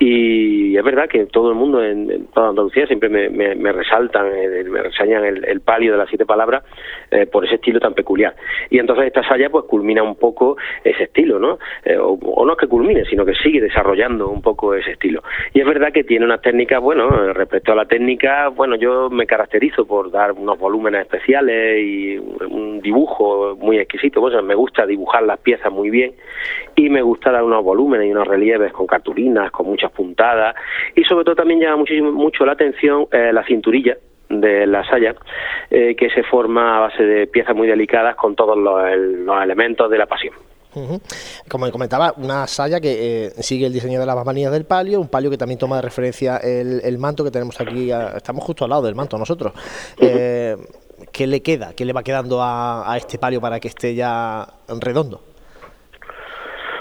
Y es verdad que todo el mundo en, toda Andalucía siempre me, resaltan, eh, me reseñan el, palio de las siete palabras por ese estilo tan peculiar. Y entonces esta saya pues culmina un poco ese estilo, ¿no? O, no es que culmine, sino que sigue desarrollando un poco ese estilo. Y es verdad que tiene unas técnicas, bueno, respecto a la técnica, bueno, yo me caracterizo por dar unos volúmenes especiales y un dibujo muy exquisito. Pues, me gusta dibujar las piezas muy bien y me gusta dar unos volúmenes y unos relieves con cartulinas, con muchas puntadas y sobre todo también llama muchísimo, mucho la atención eh, la cinturilla de la saya, eh, que se forma a base de piezas muy delicadas con todos los, elementos de la pasión. Como comentaba, una saya que eh, sigue el diseño de las bambalinas del palio, un palio que también toma de referencia el, manto que tenemos aquí, estamos justo al lado del manto nosotros. ¿Qué le queda? ¿Qué le va quedando a, este palio para que esté ya redondo?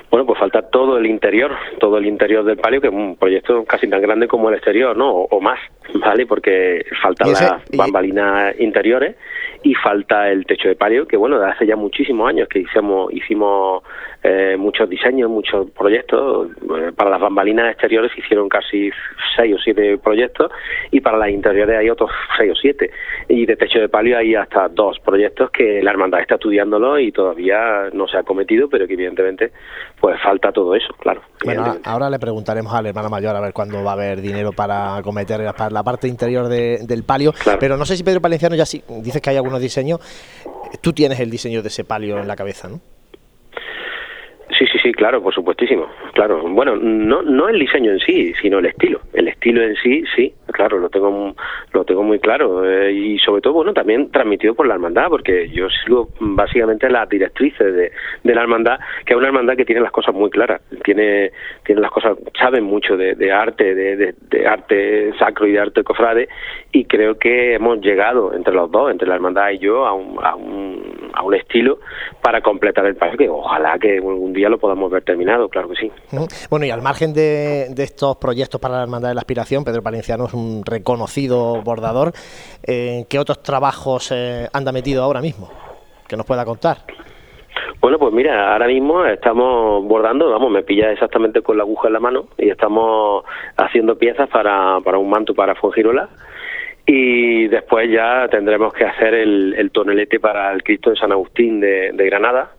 Bueno, pues falta todo el interior, todo el interior del palio, que es un proyecto casi tan grande como el exterior, ¿no? O, más, ¿vale? Porque faltan las bambalinas interiores y falta el techo de palio, que bueno, hace ya muchísimos años que hicimos, hicimos eh, muchos diseños, muchos proyectos. Eh, para las bambalinas exteriores hicieron casi seis o siete proyectos y para las interiores hay otros seis o siete. Y de techo de palio hay hasta dos proyectos que la hermandad está estudiándolo y todavía no se ha cometido, pero que evidentemente pues falta todo eso, claro. Bueno, ahora le preguntaremos a la hermana mayor a ver cuándo va a haber dinero para cometer la parte interior del palio. Pero no sé si Pedro Palenciano ya sí, dices que hay algunos diseños. Tú tienes el diseño de ese palio en la cabeza, ¿no? Sí, sí, claro, por supuestísimo, claro. Bueno, no, no el diseño en sí, sino el estilo. El estilo en sí, sí, claro, lo tengo, lo tengo muy claro. Eh, y sobre todo, bueno, también transmitido por la hermandad, porque yo sigo básicamente las directrices de, de la hermandad, que es una hermandad que tiene las cosas muy claras. Tiene, tiene las cosas, saben mucho de, de arte, de, de, arte sacro y de arte cofrade, y creo que hemos llegado entre los dos, entre la hermandad y yo, a un, a un, a un estilo para completar el paso que ojalá que algún día lo podamos ver terminado, claro que sí. Bueno, y al margen de, estos proyectos para la Hermandad de la Aspiración, Pedro Palenciano es un reconocido bordador. Eh, ¿Qué otros trabajos eh, anda metido ahora mismo? Que nos pueda contar. Bueno, pues mira, ahora mismo estamos bordando, vamos, me pilla exactamente con la aguja en la mano y estamos haciendo piezas para, para un manto para Fuengirola y después ya tendremos que hacer el, tonelete para el Cristo de San Agustín de, Granada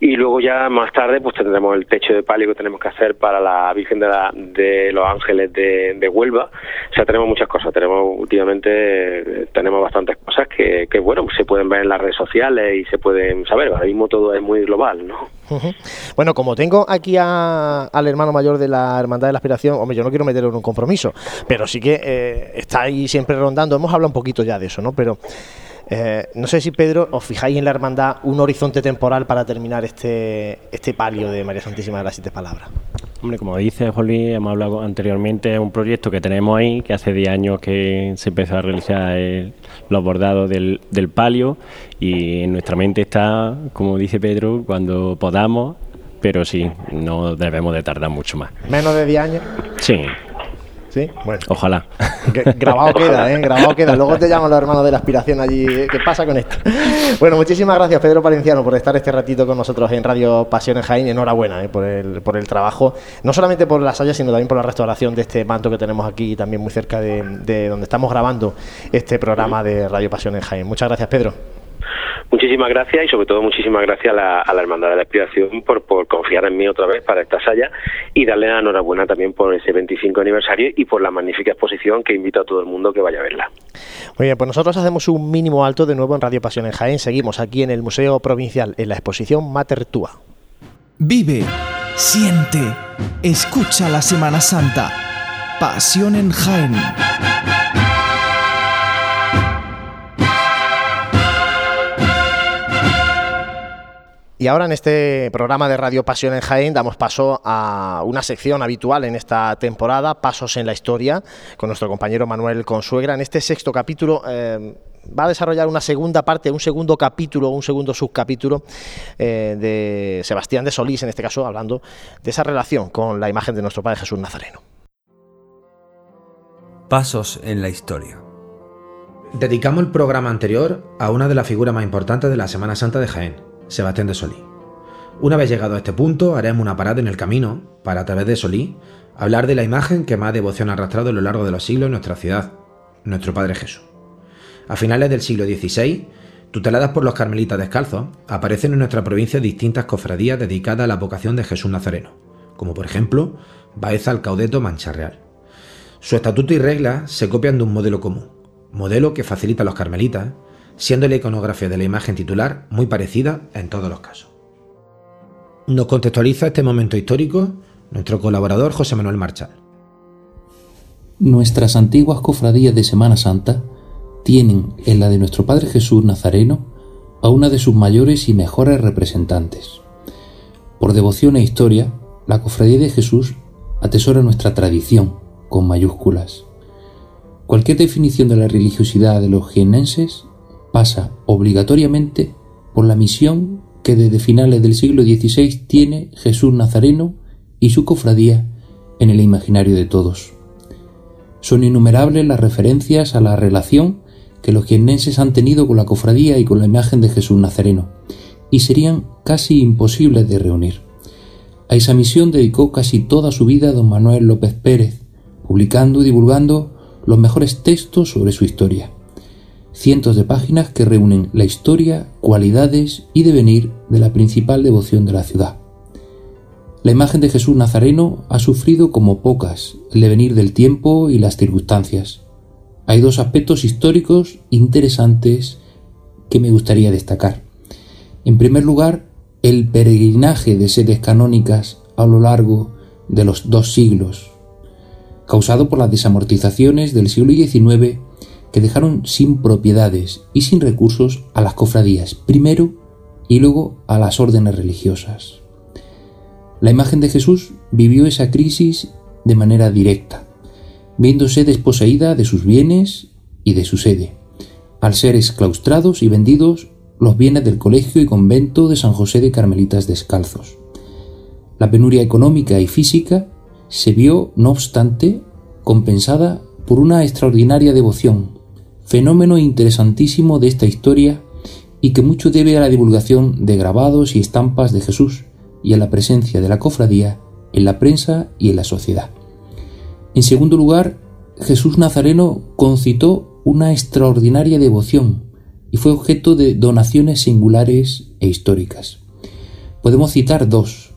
y luego ya más tarde pues tendremos el techo de palio que tenemos que hacer para la Virgen de, la, de los Ángeles de, Huelva. O sea, tenemos muchas cosas. Tenemos últimamente tenemos bastantes cosas que, que bueno se pueden ver en las redes sociales y se pueden saber. Ahora mismo todo es muy global, ¿no? Bueno, como tengo aquí al hermano mayor de la Hermandad de la Aspiración, hombre, yo no quiero meterlo en un compromiso, pero sí que eh, está ahí siempre rondando. Hemos hablado un poquito ya de eso, ¿no? Pero eh, no sé si Pedro os fijáis en la hermandad un horizonte temporal para terminar este, este palio de María Santísima de las Siete Palabras. Hombre, como dice Jolí, hemos hablado anteriormente, es un proyecto que tenemos ahí, que hace 10 años que se empezó a realizar los bordados del, del palio y en nuestra mente está, como dice Pedro, cuando podamos, pero sí, no debemos de tardar mucho más. ¿Menos de 10 años? Sí, Sí, bueno. Ojalá. grabado queda, ¿eh? Grabado queda. Luego te llaman los hermanos de la aspiración allí. ¿Qué pasa con esto? Bueno, muchísimas gracias, Pedro Palenciano, por estar este ratito con nosotros en Radio Pasiones Jaén. Enhorabuena ¿eh? por, el, por el trabajo, no solamente por las sayas, sino también por la restauración de este manto que tenemos aquí, también muy cerca de, de donde estamos grabando este programa de Radio Pasiones Jaén. Muchas gracias, Pedro. Muchísimas gracias y sobre todo muchísimas gracias a la, Hermandad de la Inspiración por, por, confiar en mí otra vez para esta saya y darle la enhorabuena también por ese 25 aniversario y por la magnífica exposición que invito a todo el mundo que vaya a verla. Muy bien, pues nosotros hacemos un mínimo alto de nuevo en Radio Pasión en Jaén. Seguimos aquí en el Museo Provincial en la exposición Mater Tua. Vive, siente, escucha la Semana Santa. Pasión en Jaén. Y ahora en este programa de Radio Pasión en Jaén damos paso a una sección habitual en esta temporada, Pasos en la Historia, con nuestro compañero Manuel Consuegra. En este sexto capítulo eh, va a desarrollar una segunda parte, un segundo capítulo, un segundo subcapítulo eh, de Sebastián de Solís, en este caso hablando de esa relación con la imagen de nuestro Padre Jesús Nazareno. Pasos en la Historia. Dedicamos el programa anterior a una de las figuras más importantes de la Semana Santa de Jaén Sebastián de Solí. Una vez llegado a este punto, haremos una parada en el camino para, a través de Solí, hablar de la imagen que más devoción ha arrastrado a lo largo de los siglos en nuestra ciudad, nuestro Padre Jesús. A finales del siglo XVI, tuteladas por los carmelitas descalzos, aparecen en nuestra provincia distintas cofradías dedicadas a la vocación de Jesús Nazareno, como por ejemplo Baeza al Caudeto Mancharreal. Su estatuto y reglas se copian de un modelo común, modelo que facilita a los carmelitas siendo la iconografía de la imagen titular muy parecida en todos los casos. Nos contextualiza este momento histórico nuestro colaborador José Manuel Marchal. Nuestras antiguas cofradías de Semana Santa tienen en la de nuestro Padre Jesús Nazareno a una de sus mayores y mejores representantes. Por devoción e historia, la cofradía de Jesús atesora nuestra tradición, con mayúsculas. Cualquier definición de la religiosidad de los jienenses pasa obligatoriamente por la misión que desde finales del siglo XVI tiene Jesús Nazareno y su cofradía en el imaginario de todos. Son innumerables las referencias a la relación que los jiennenses han tenido con la cofradía y con la imagen de Jesús Nazareno, y serían casi imposibles de reunir. A esa misión dedicó casi toda su vida don Manuel López Pérez, publicando y divulgando los mejores textos sobre su historia cientos de páginas que reúnen la historia, cualidades y devenir de la principal devoción de la ciudad. La imagen de Jesús Nazareno ha sufrido como pocas el devenir del tiempo y las circunstancias. Hay dos aspectos históricos interesantes que me gustaría destacar. En primer lugar, el peregrinaje de sedes canónicas a lo largo de los dos siglos, causado por las desamortizaciones del siglo XIX que dejaron sin propiedades y sin recursos a las cofradías primero y luego a las órdenes religiosas. La imagen de Jesús vivió esa crisis de manera directa, viéndose desposeída de sus bienes y de su sede, al ser exclaustrados y vendidos los bienes del colegio y convento de San José de Carmelitas Descalzos. La penuria económica y física se vio, no obstante, compensada por una extraordinaria devoción fenómeno interesantísimo de esta historia y que mucho debe a la divulgación de grabados y estampas de Jesús y a la presencia de la cofradía en la prensa y en la sociedad. En segundo lugar, Jesús Nazareno concitó una extraordinaria devoción y fue objeto de donaciones singulares e históricas. podemos citar dos,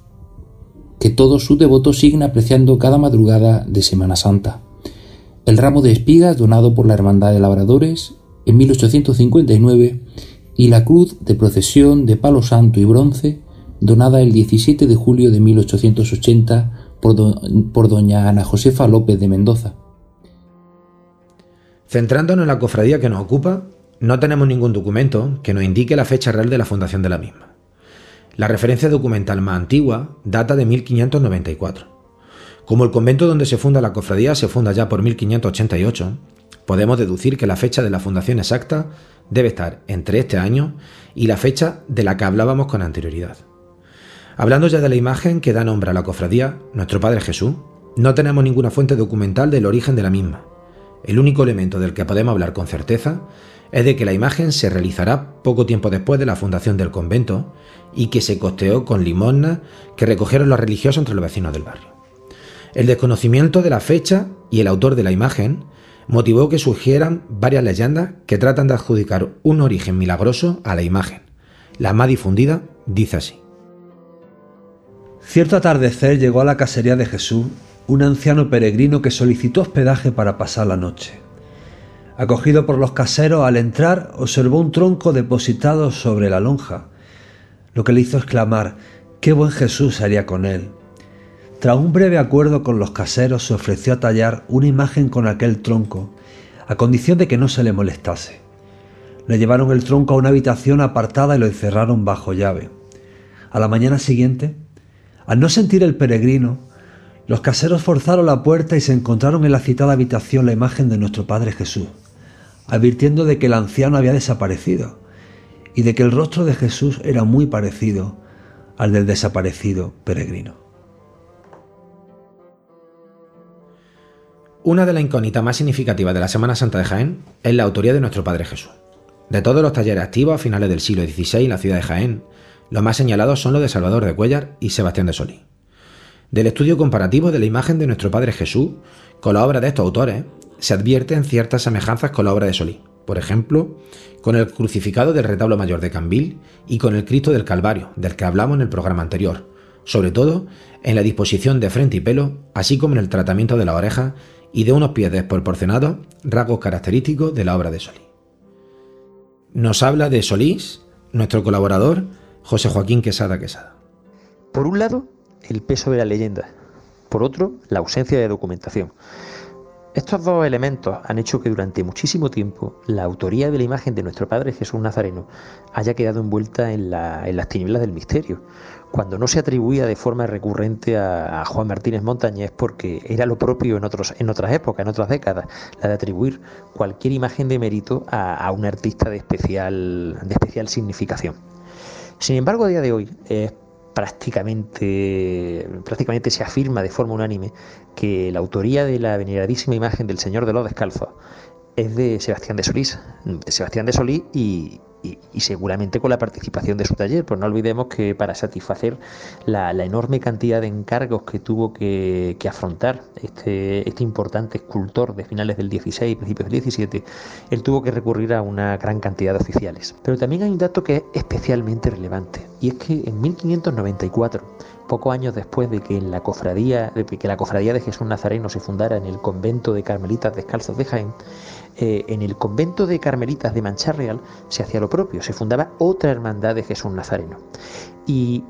que todos sus devotos siguen apreciando cada madrugada de Semana Santa. El ramo de espigas donado por la Hermandad de Labradores en 1859 y la cruz de procesión de palo santo y bronce donada el 17 de julio de 1880 por, doña Ana Josefa López de Mendoza. Centrándonos en la cofradía que nos ocupa, no tenemos ningún documento que nos indique la fecha real de la fundación de la misma. La referencia documental más antigua data de 1594. Como el convento donde se funda la cofradía se funda ya por 1588, podemos deducir que la fecha de la fundación exacta debe estar entre este año y la fecha de la que hablábamos con anterioridad. Hablando ya de la imagen que da nombre a la cofradía, nuestro Padre Jesús, no tenemos ninguna fuente documental del origen de la misma. El único elemento del que podemos hablar con certeza es de que la imagen se realizará poco tiempo después de la fundación del convento y que se costeó con limosna que recogieron los religiosos entre los vecinos del barrio. El desconocimiento de la fecha y el autor de la imagen motivó que surgieran varias leyendas que tratan de adjudicar un origen milagroso a la imagen. La más difundida dice así. Cierto atardecer llegó a la casería de Jesús un anciano peregrino que solicitó hospedaje para pasar la noche. Acogido por los caseros, al entrar observó un tronco depositado sobre la lonja, lo que le hizo exclamar, qué buen Jesús haría con él. Tras un breve acuerdo con los caseros, se ofreció a tallar una imagen con aquel tronco, a condición de que no se le molestase. Le llevaron el tronco a una habitación apartada y lo encerraron bajo llave. A la mañana siguiente, al no sentir el peregrino, los caseros forzaron la puerta y se encontraron en la citada habitación la imagen de nuestro Padre Jesús, advirtiendo de que el anciano había desaparecido y de que el rostro de Jesús era muy parecido al del desaparecido peregrino. Una de las incógnitas más significativas de la Semana Santa de Jaén es la autoría de nuestro Padre Jesús. De todos los talleres activos a finales del siglo XVI en la ciudad de Jaén, los más señalados son los de Salvador de Cuellar y Sebastián de Solí. Del estudio comparativo de la imagen de nuestro Padre Jesús con la obra de estos autores, se advierten ciertas semejanzas con la obra de Solí, por ejemplo, con el crucificado del retablo mayor de Cambil y con el Cristo del Calvario, del que hablamos en el programa anterior, sobre todo en la disposición de frente y pelo, así como en el tratamiento de la oreja y de unos pies desproporcionados, rasgos característicos de la obra de Solí. Nos habla de Solís, nuestro colaborador, José Joaquín Quesada Quesada. Por un lado, el peso de la leyenda, por otro, la ausencia de documentación. Estos dos elementos han hecho que durante muchísimo tiempo la autoría de la imagen de nuestro Padre Jesús Nazareno haya quedado envuelta en, las tinieblas del misterio, cuando no se atribuía de forma recurrente a, Juan Martínez Montañés porque era lo propio en, otras épocas, en otras décadas, la de atribuir cualquier imagen de mérito a, un artista de especial, de especial significación. Sin embargo, a día de hoy es prácticamente, prácticamente se afirma de forma unánime que la autoría de la veneradísima imagen del Señor de los Descalzos es de Sebastián de Solís, de Sebastián de Solís y, y, seguramente con la participación de su taller, pues no olvidemos que para satisfacer la, enorme cantidad de encargos que tuvo que, afrontar este, este, importante escultor de finales del 16 y principios del 17, él tuvo que recurrir a una gran cantidad de oficiales. Pero también hay un dato que es especialmente relevante, y es que en 1594, pocos años después de que la cofradía, de que la cofradía de Jesús Nazareno se fundara en el convento de Carmelitas Descalzos de Jaén, eh, en el convento de Carmelitas de Mancha Real se hacía lo propio, se fundaba otra hermandad de Jesús Nazareno. Y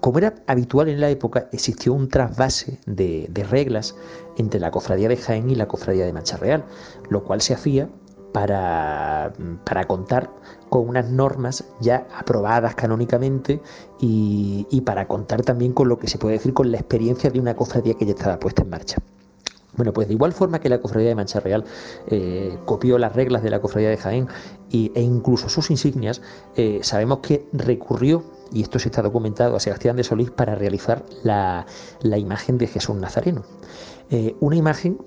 como era habitual en la época, existió un trasvase de, reglas entre la cofradía de Jaén y la cofradía de Mancha Real, lo cual se hacía para, para, contar con unas normas ya aprobadas canónicamente y, y, para contar también con lo que se puede decir con la experiencia de una cofradía que ya estaba puesta en marcha. Bueno, pues de igual forma que la cofradía de Mancha Real eh, copió las reglas de la cofradía de Jaén e incluso sus insignias, eh, sabemos que recurrió, y esto se está documentado, a Sebastián de Solís para realizar la, imagen de Jesús Nazareno. Eh, una imagen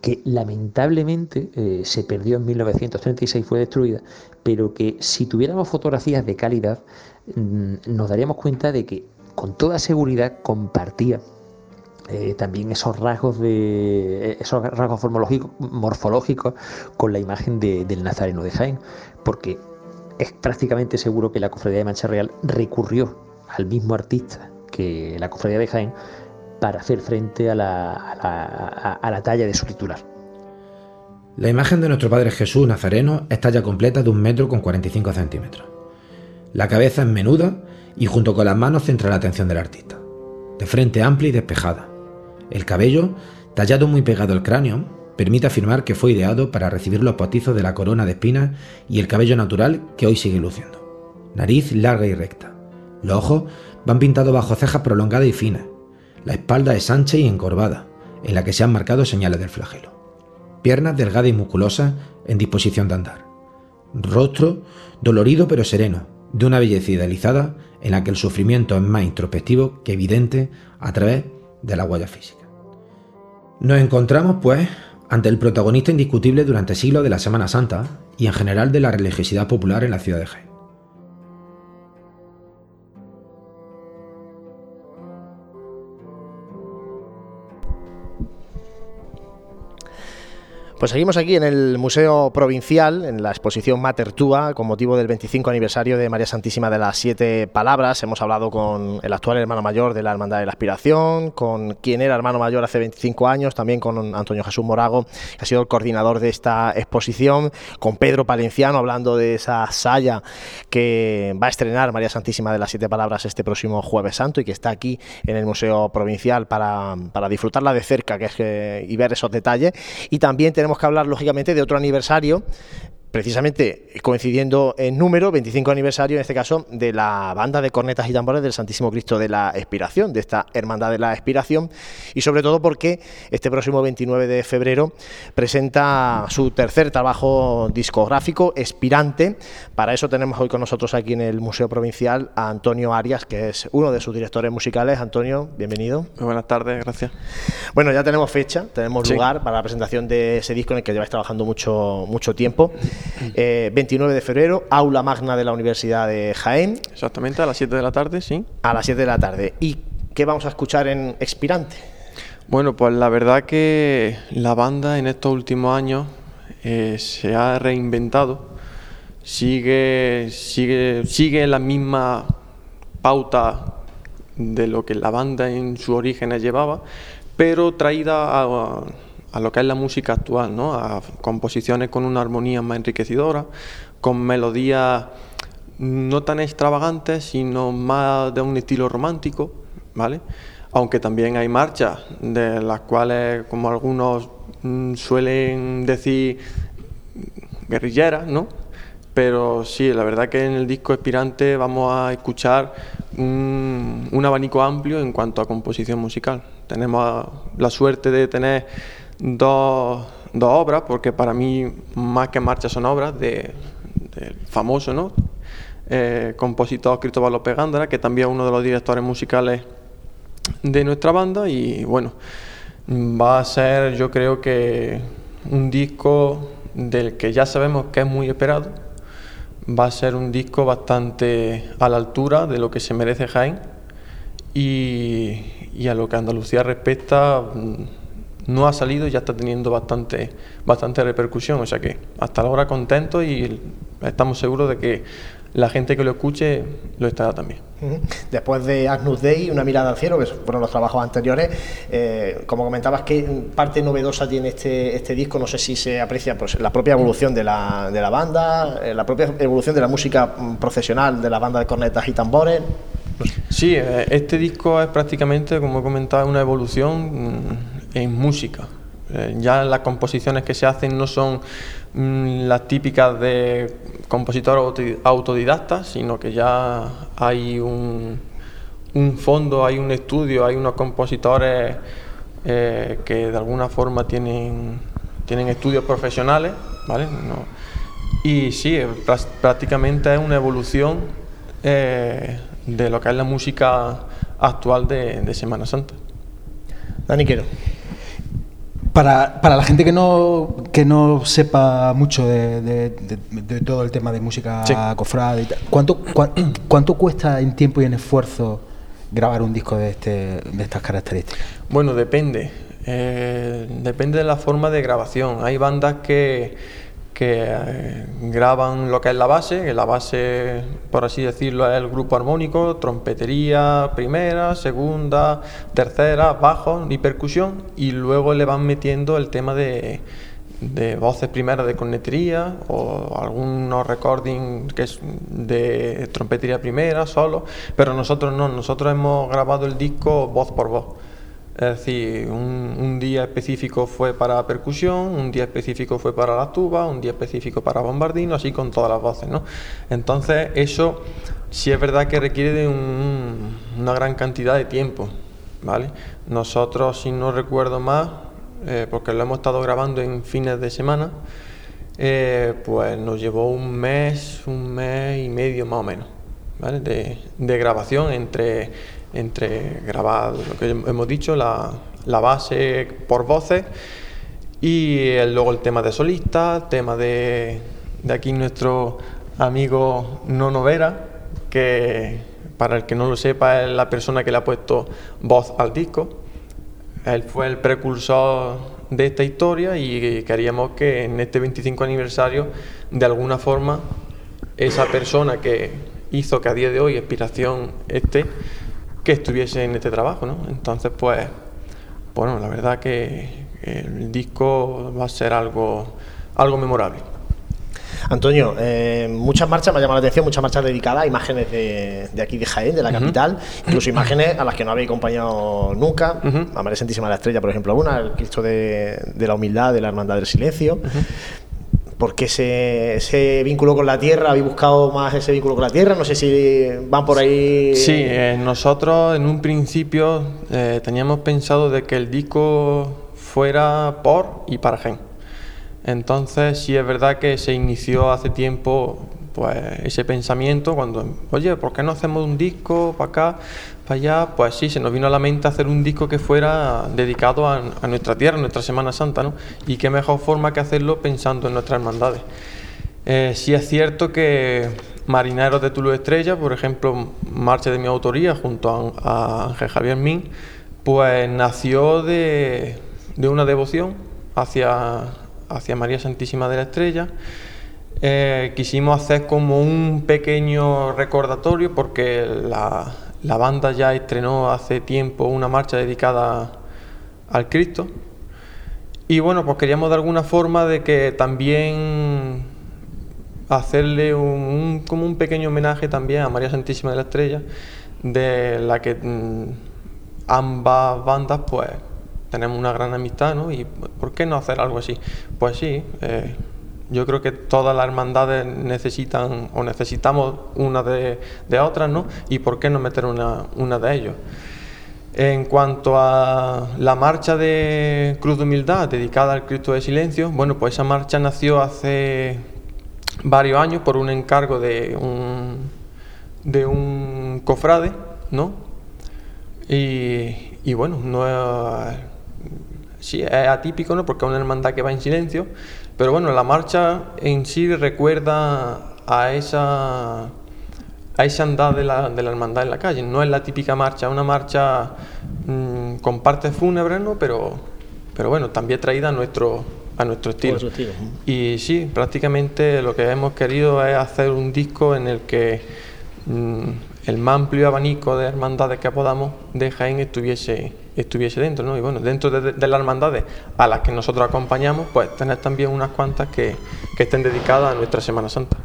que lamentablemente se perdió en 1936, fue destruida, pero que si tuviéramos fotografías de calidad, mm, nos daríamos cuenta de que con toda seguridad compartía eh, también esos rasgos de esos rasgos morfológicos con la imagen del Nazareno de Jaén, porque es prácticamente seguro que la cofradía de Mancha Real recurrió al mismo artista que la cofradía de Jaén para hacer frente a la, a la talla de su titular. La imagen de nuestro Padre Jesús Nazareno es talla completa de un metro con 45 centímetros. La cabeza es menuda y junto con las manos centra la atención del artista. De frente amplia y despejada. El cabello, tallado muy pegado al cráneo, permite afirmar que fue ideado para recibir los potizos de la corona de espinas y el cabello natural que hoy sigue luciendo. Nariz larga y recta. Los ojos van pintados bajo cejas prolongadas y finas. La espalda es ancha y encorvada, en la que se han marcado señales del flagelo piernas delgadas y musculosas en disposición de andar. Rostro dolorido pero sereno, de una belleza idealizada en la que el sufrimiento es más introspectivo que evidente a través de la huella física. Nos encontramos, pues, ante el protagonista indiscutible durante siglos de la Semana Santa y en general de la religiosidad popular en la ciudad de Jaén. Pues seguimos aquí en el Museo Provincial, en la exposición Mater Tua, con motivo del 25 aniversario de María Santísima de las Siete Palabras. Hemos hablado con el actual hermano mayor de la Hermandad de la Aspiración, con quien era hermano mayor hace 25 años, también con Antonio Jesús Morago, que ha sido el coordinador de esta exposición, con Pedro Palenciano, hablando de esa saya que va a estrenar María Santísima de las Siete Palabras este próximo Jueves Santo y que está aquí en el Museo Provincial para, disfrutarla de cerca que es, y ver esos detalles. Y también tenemos que hablar, lógicamente, de otro aniversario precisamente coincidiendo en número, 25 aniversario en este caso, de la banda de cornetas y tambores del Santísimo Cristo de la Expiración, de esta Hermandad de la Expiración, y sobre todo porque este próximo 29 de febrero presenta su tercer trabajo discográfico, Expirante. Para eso tenemos hoy con nosotros aquí en el Museo Provincial a Antonio Arias, que es uno de sus directores musicales. Antonio, bienvenido. Muy buenas tardes, gracias. Bueno, ya tenemos fecha, tenemos lugar para la presentación de ese disco en el que lleváis trabajando mucho, mucho tiempo. 29 eh, de febrero, aula magna de la Universidad de Jaén. Exactamente, a las 7 de la tarde, sí. A las 7 de la tarde. ¿Y qué vamos a escuchar en Expirante? Bueno, pues la verdad que la banda en estos últimos años eh, se ha reinventado, sigue, sigue, sigue la misma pauta de lo que la banda en su origen llevaba, pero traída a, a lo que es la música actual, ¿no? a composiciones con una armonía más enriquecedora, con melodías no tan extravagantes, sino más de un estilo romántico, ¿vale? Aunque también hay marchas de las cuales, como algunos mm, suelen decir, guerrilleras, ¿no? Pero sí, la verdad que en el disco Espirante vamos a escuchar un abanico amplio en cuanto a composición musical. Tenemos la suerte de tener dos, obras, porque para mí más que marchas son obras del famoso ¿no? Eh, compositor Cristóbal López Gándara, que también es uno de los directores musicales de nuestra banda y bueno, va a ser yo creo que un disco del que ya sabemos que es muy esperado, va a ser un disco bastante a la altura de lo que se merece Jaén y, y a lo que Andalucía respecta no ha salido y ya está teniendo bastante, bastante repercusión. O sea que hasta ahora contento y estamos seguros de que la gente que lo escuche lo estará también. Después de Agnus Dei, Una mirada al cielo, que fueron los trabajos anteriores, eh, como comentabas, ¿qué parte novedosa tiene este, este disco? No sé si se aprecia pues, la propia evolución de la, de la banda, eh, la propia evolución de la música mm, profesional de la banda de cornetas y tambores. Sí, eh, este disco es prácticamente, como he comentado, una evolución en música. Eh, ya las composiciones que se hacen no son mm, las típicas de compositor autodidacta, sino que ya hay un, un, fondo, hay un estudio, hay unos compositores eh, que de alguna forma tienen, tienen estudios profesionales, ¿vale? y sí, prácticamente es una evolución eh, de lo que es la música actual de, de Semana Santa. Dani Quiero. Para, para, la gente que no, que no sepa mucho de, de, todo el tema de música sí. cofrada y tal, ¿cuánto, ¿cuánto cuesta en tiempo y en esfuerzo grabar un disco de, este, de estas características? Bueno, depende. Eh, depende de la forma de grabación. Hay bandas que, que eh, graban lo que es la base, que la base, por así decirlo, es el grupo armónico, trompetería primera, segunda, tercera, bajo y percusión, y luego le van metiendo el tema de, de voces primeras de cornetería o algunos recordings que es de trompetería primera solo, pero nosotros no, nosotros hemos grabado el disco voz por voz. Es decir, un, día específico fue para percusión, un día específico fue para la tuba, un día específico para bombardino, así con todas las voces, ¿no? Entonces, eso sí es verdad que requiere de una gran cantidad de tiempo, ¿vale? Nosotros, si no recuerdo más, eh, porque lo hemos estado grabando en fines de semana, eh, pues nos llevó un mes, un mes y medio más o menos, ¿vale? De, de grabación entre entre grabar lo que hemos dicho, la, base por voces y luego el tema de solista, tema de, de aquí nuestro amigo Nono Vera, que para el que no lo sepa es la persona que le ha puesto voz al disco. Él fue el precursor de esta historia y queríamos que en este 25 aniversario, de alguna forma, esa persona que hizo que a día de hoy Inspiración esté, que estuviese en este trabajo, ¿no? Entonces, pues, bueno, la verdad que el disco va a ser algo, algo memorable. Antonio, eh, muchas marchas me ha llamado la atención, muchas marchas dedicadas a imágenes de, aquí de Jaén, de la capital, incluso imágenes a las que no habéis acompañado nunca, a María Santísima de la Estrella, por ejemplo, una, el Cristo de, la Humildad, de la Hermandad del Silencio. ¿Por qué ese, vínculo con la tierra? ¿Habéis buscado más ese vínculo con la tierra? No sé si van por ahí. Sí, eh, nosotros en un principio eh, teníamos pensado de que el disco fuera por y para Gen. Entonces sí es verdad que se inició hace tiempo pues ese pensamiento cuando, oye, ¿por qué no hacemos un disco para acá? allá, pues sí, se nos vino a la mente hacer un disco que fuera dedicado a, nuestra tierra, a nuestra Semana Santa, ¿no? Y qué mejor forma que hacerlo pensando en nuestras hermandades. Eh, sí es cierto que Marineros de Tulu Estrella, por ejemplo, marcha de mi autoría junto a, Ángel Javier Min, pues nació de, una devoción hacia, hacia María Santísima de la Estrella. Eh, quisimos hacer como un pequeño recordatorio porque la, banda ya estrenó hace tiempo una marcha dedicada al Cristo. Y bueno, pues queríamos de alguna forma de que también hacerle un, como un pequeño homenaje también a María Santísima de la Estrella, de la que mm, ambas bandas pues tenemos una gran amistad, ¿no? Y ¿por qué no hacer algo así? Pues sí, eh, yo creo que todas las hermandades necesitan o necesitamos una de, de otras, ¿no? Y por qué no meter una, una de ellos. En cuanto a la marcha de Cruz de Humildad dedicada al Cristo de Silencio, bueno, pues esa marcha nació hace varios años por un encargo de un, de un cofrade, ¿no? Y, y bueno, no es, sí, es atípico, ¿no? Porque es una hermandad que va en silencio, pero bueno, la marcha en sí recuerda a esa, a esa andada de la, de la hermandad en la calle. No es la típica marcha, es una marcha mm, con partes fúnebres, ¿no? pero, pero bueno, también traída a nuestro, a nuestro estilo. Y sí, prácticamente lo que hemos querido es hacer un disco en el que mm, el más amplio abanico de hermandades que podamos de Jaén estuviese estuviese dentro, ¿no? Y bueno, dentro de, las hermandades a las que nosotros acompañamos, pues tener también unas cuantas que, estén dedicadas a nuestra Semana Santa.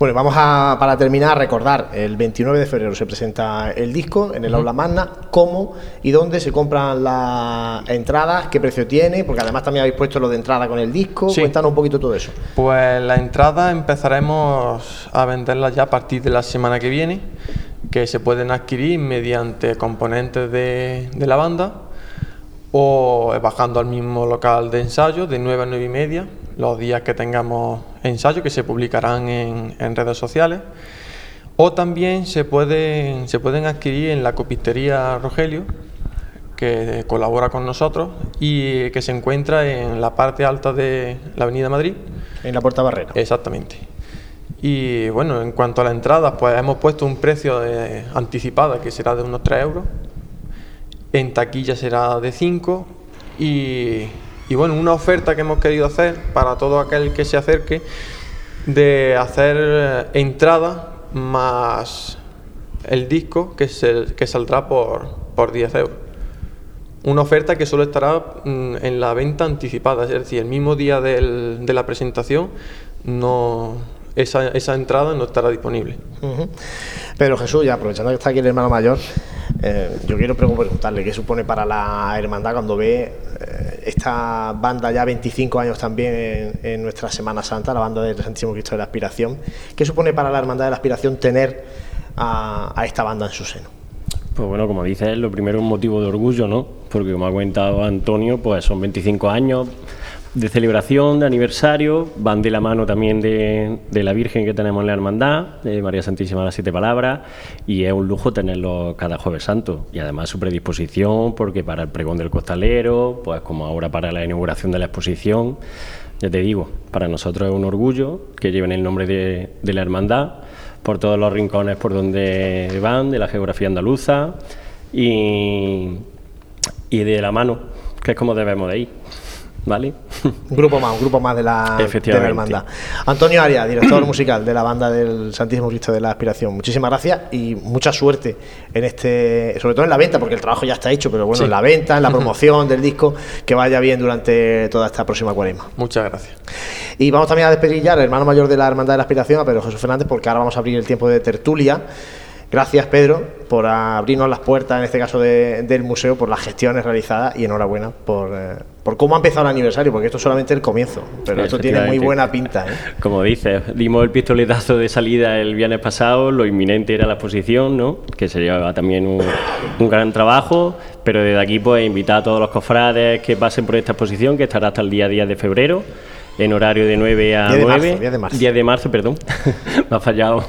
Bueno, vamos a, para terminar, a recordar, el 29 de febrero se presenta el disco en el Aula Magna, cómo y dónde se compran las entradas, qué precio tiene, porque además también habéis puesto lo de entrada con el disco, cuéntanos un poquito todo eso. Pues la entrada empezaremos a venderla ya a partir de la semana que viene que se pueden adquirir mediante componentes de, la banda o bajando al mismo local de ensayo de 9 a 9 y media, los días que tengamos ensayo que se publicarán en, redes sociales. O también se pueden, se pueden adquirir en la copistería Rogelio, que colabora con nosotros y que se encuentra en la parte alta de la Avenida Madrid. En la Puerta Barrera. Exactamente. Y bueno, en cuanto a la entrada, pues hemos puesto un precio anticipado que será de unos 3 euros. En taquilla será de 5 y, y bueno, una oferta que hemos querido hacer para todo aquel que se acerque de hacer entrada más el disco que, se, que saldrá por, por 10 euros. Una oferta que solo estará mm, en la venta anticipada, es decir, el mismo día del, de la presentación no, esa, esa entrada no estará disponible. Pero Jesús, ya aprovechando que está aquí el hermano mayor, eh, yo quiero preguntarle qué supone para la hermandad cuando ve eh, esta banda ya 25 años también en, nuestra Semana Santa, la banda del Santísimo Cristo de la Aspiración. ¿Qué supone para la hermandad de la Aspiración tener a, a esta banda en su seno? Pues bueno, como dices, lo primero es un motivo de orgullo, ¿no? Porque como ha comentado Antonio, pues son 25 años de celebración, de aniversario, van de la mano también de, la Virgen que tenemos en la Hermandad, de María Santísima de las Siete Palabras, y es un lujo tenerlo cada jueves santo. Y además su predisposición, porque para el pregón del costalero, pues como ahora para la inauguración de la exposición, ya te digo, para nosotros es un orgullo que lleven el nombre de, de la Hermandad por todos los rincones por donde van, de la geografía andaluza y, y de la mano, que es como debemos de ir. ¿vale? Un grupo más, un grupo más de la, de la hermandad. Antonio Arias, director musical de la banda del Santísimo Cristo de la Aspiración. Muchísimas gracias y mucha suerte en este, sobre todo en la venta, porque el trabajo ya está hecho, pero bueno, en la venta, en la promoción del disco, que vaya bien durante toda esta próxima cuaresma. Muchas gracias. Y vamos también a despedir ya al hermano mayor de la Hermandad de la Aspiración, a Pedro Jesús Fernández, porque ahora vamos a abrir el tiempo de tertulia. Gracias, Pedro, por abrirnos las puertas, en este caso del museo, por las gestiones realizadas y enhorabuena por, eh, por cómo ha empezado el aniversario, porque esto es solamente el comienzo, pero esto tiene muy buena pinta. ¿eh? Como dices, dimos el pistoletazo de salida el viernes pasado, lo inminente era la exposición, ¿no? que se llevaba también un, un gran trabajo, pero desde aquí pues invitar a todos los cofrades que pasen por esta exposición, que estará hasta el día 10 de febrero en horario de 9 a 9. día de marzo. Día de marzo, perdón. Me ha fallado.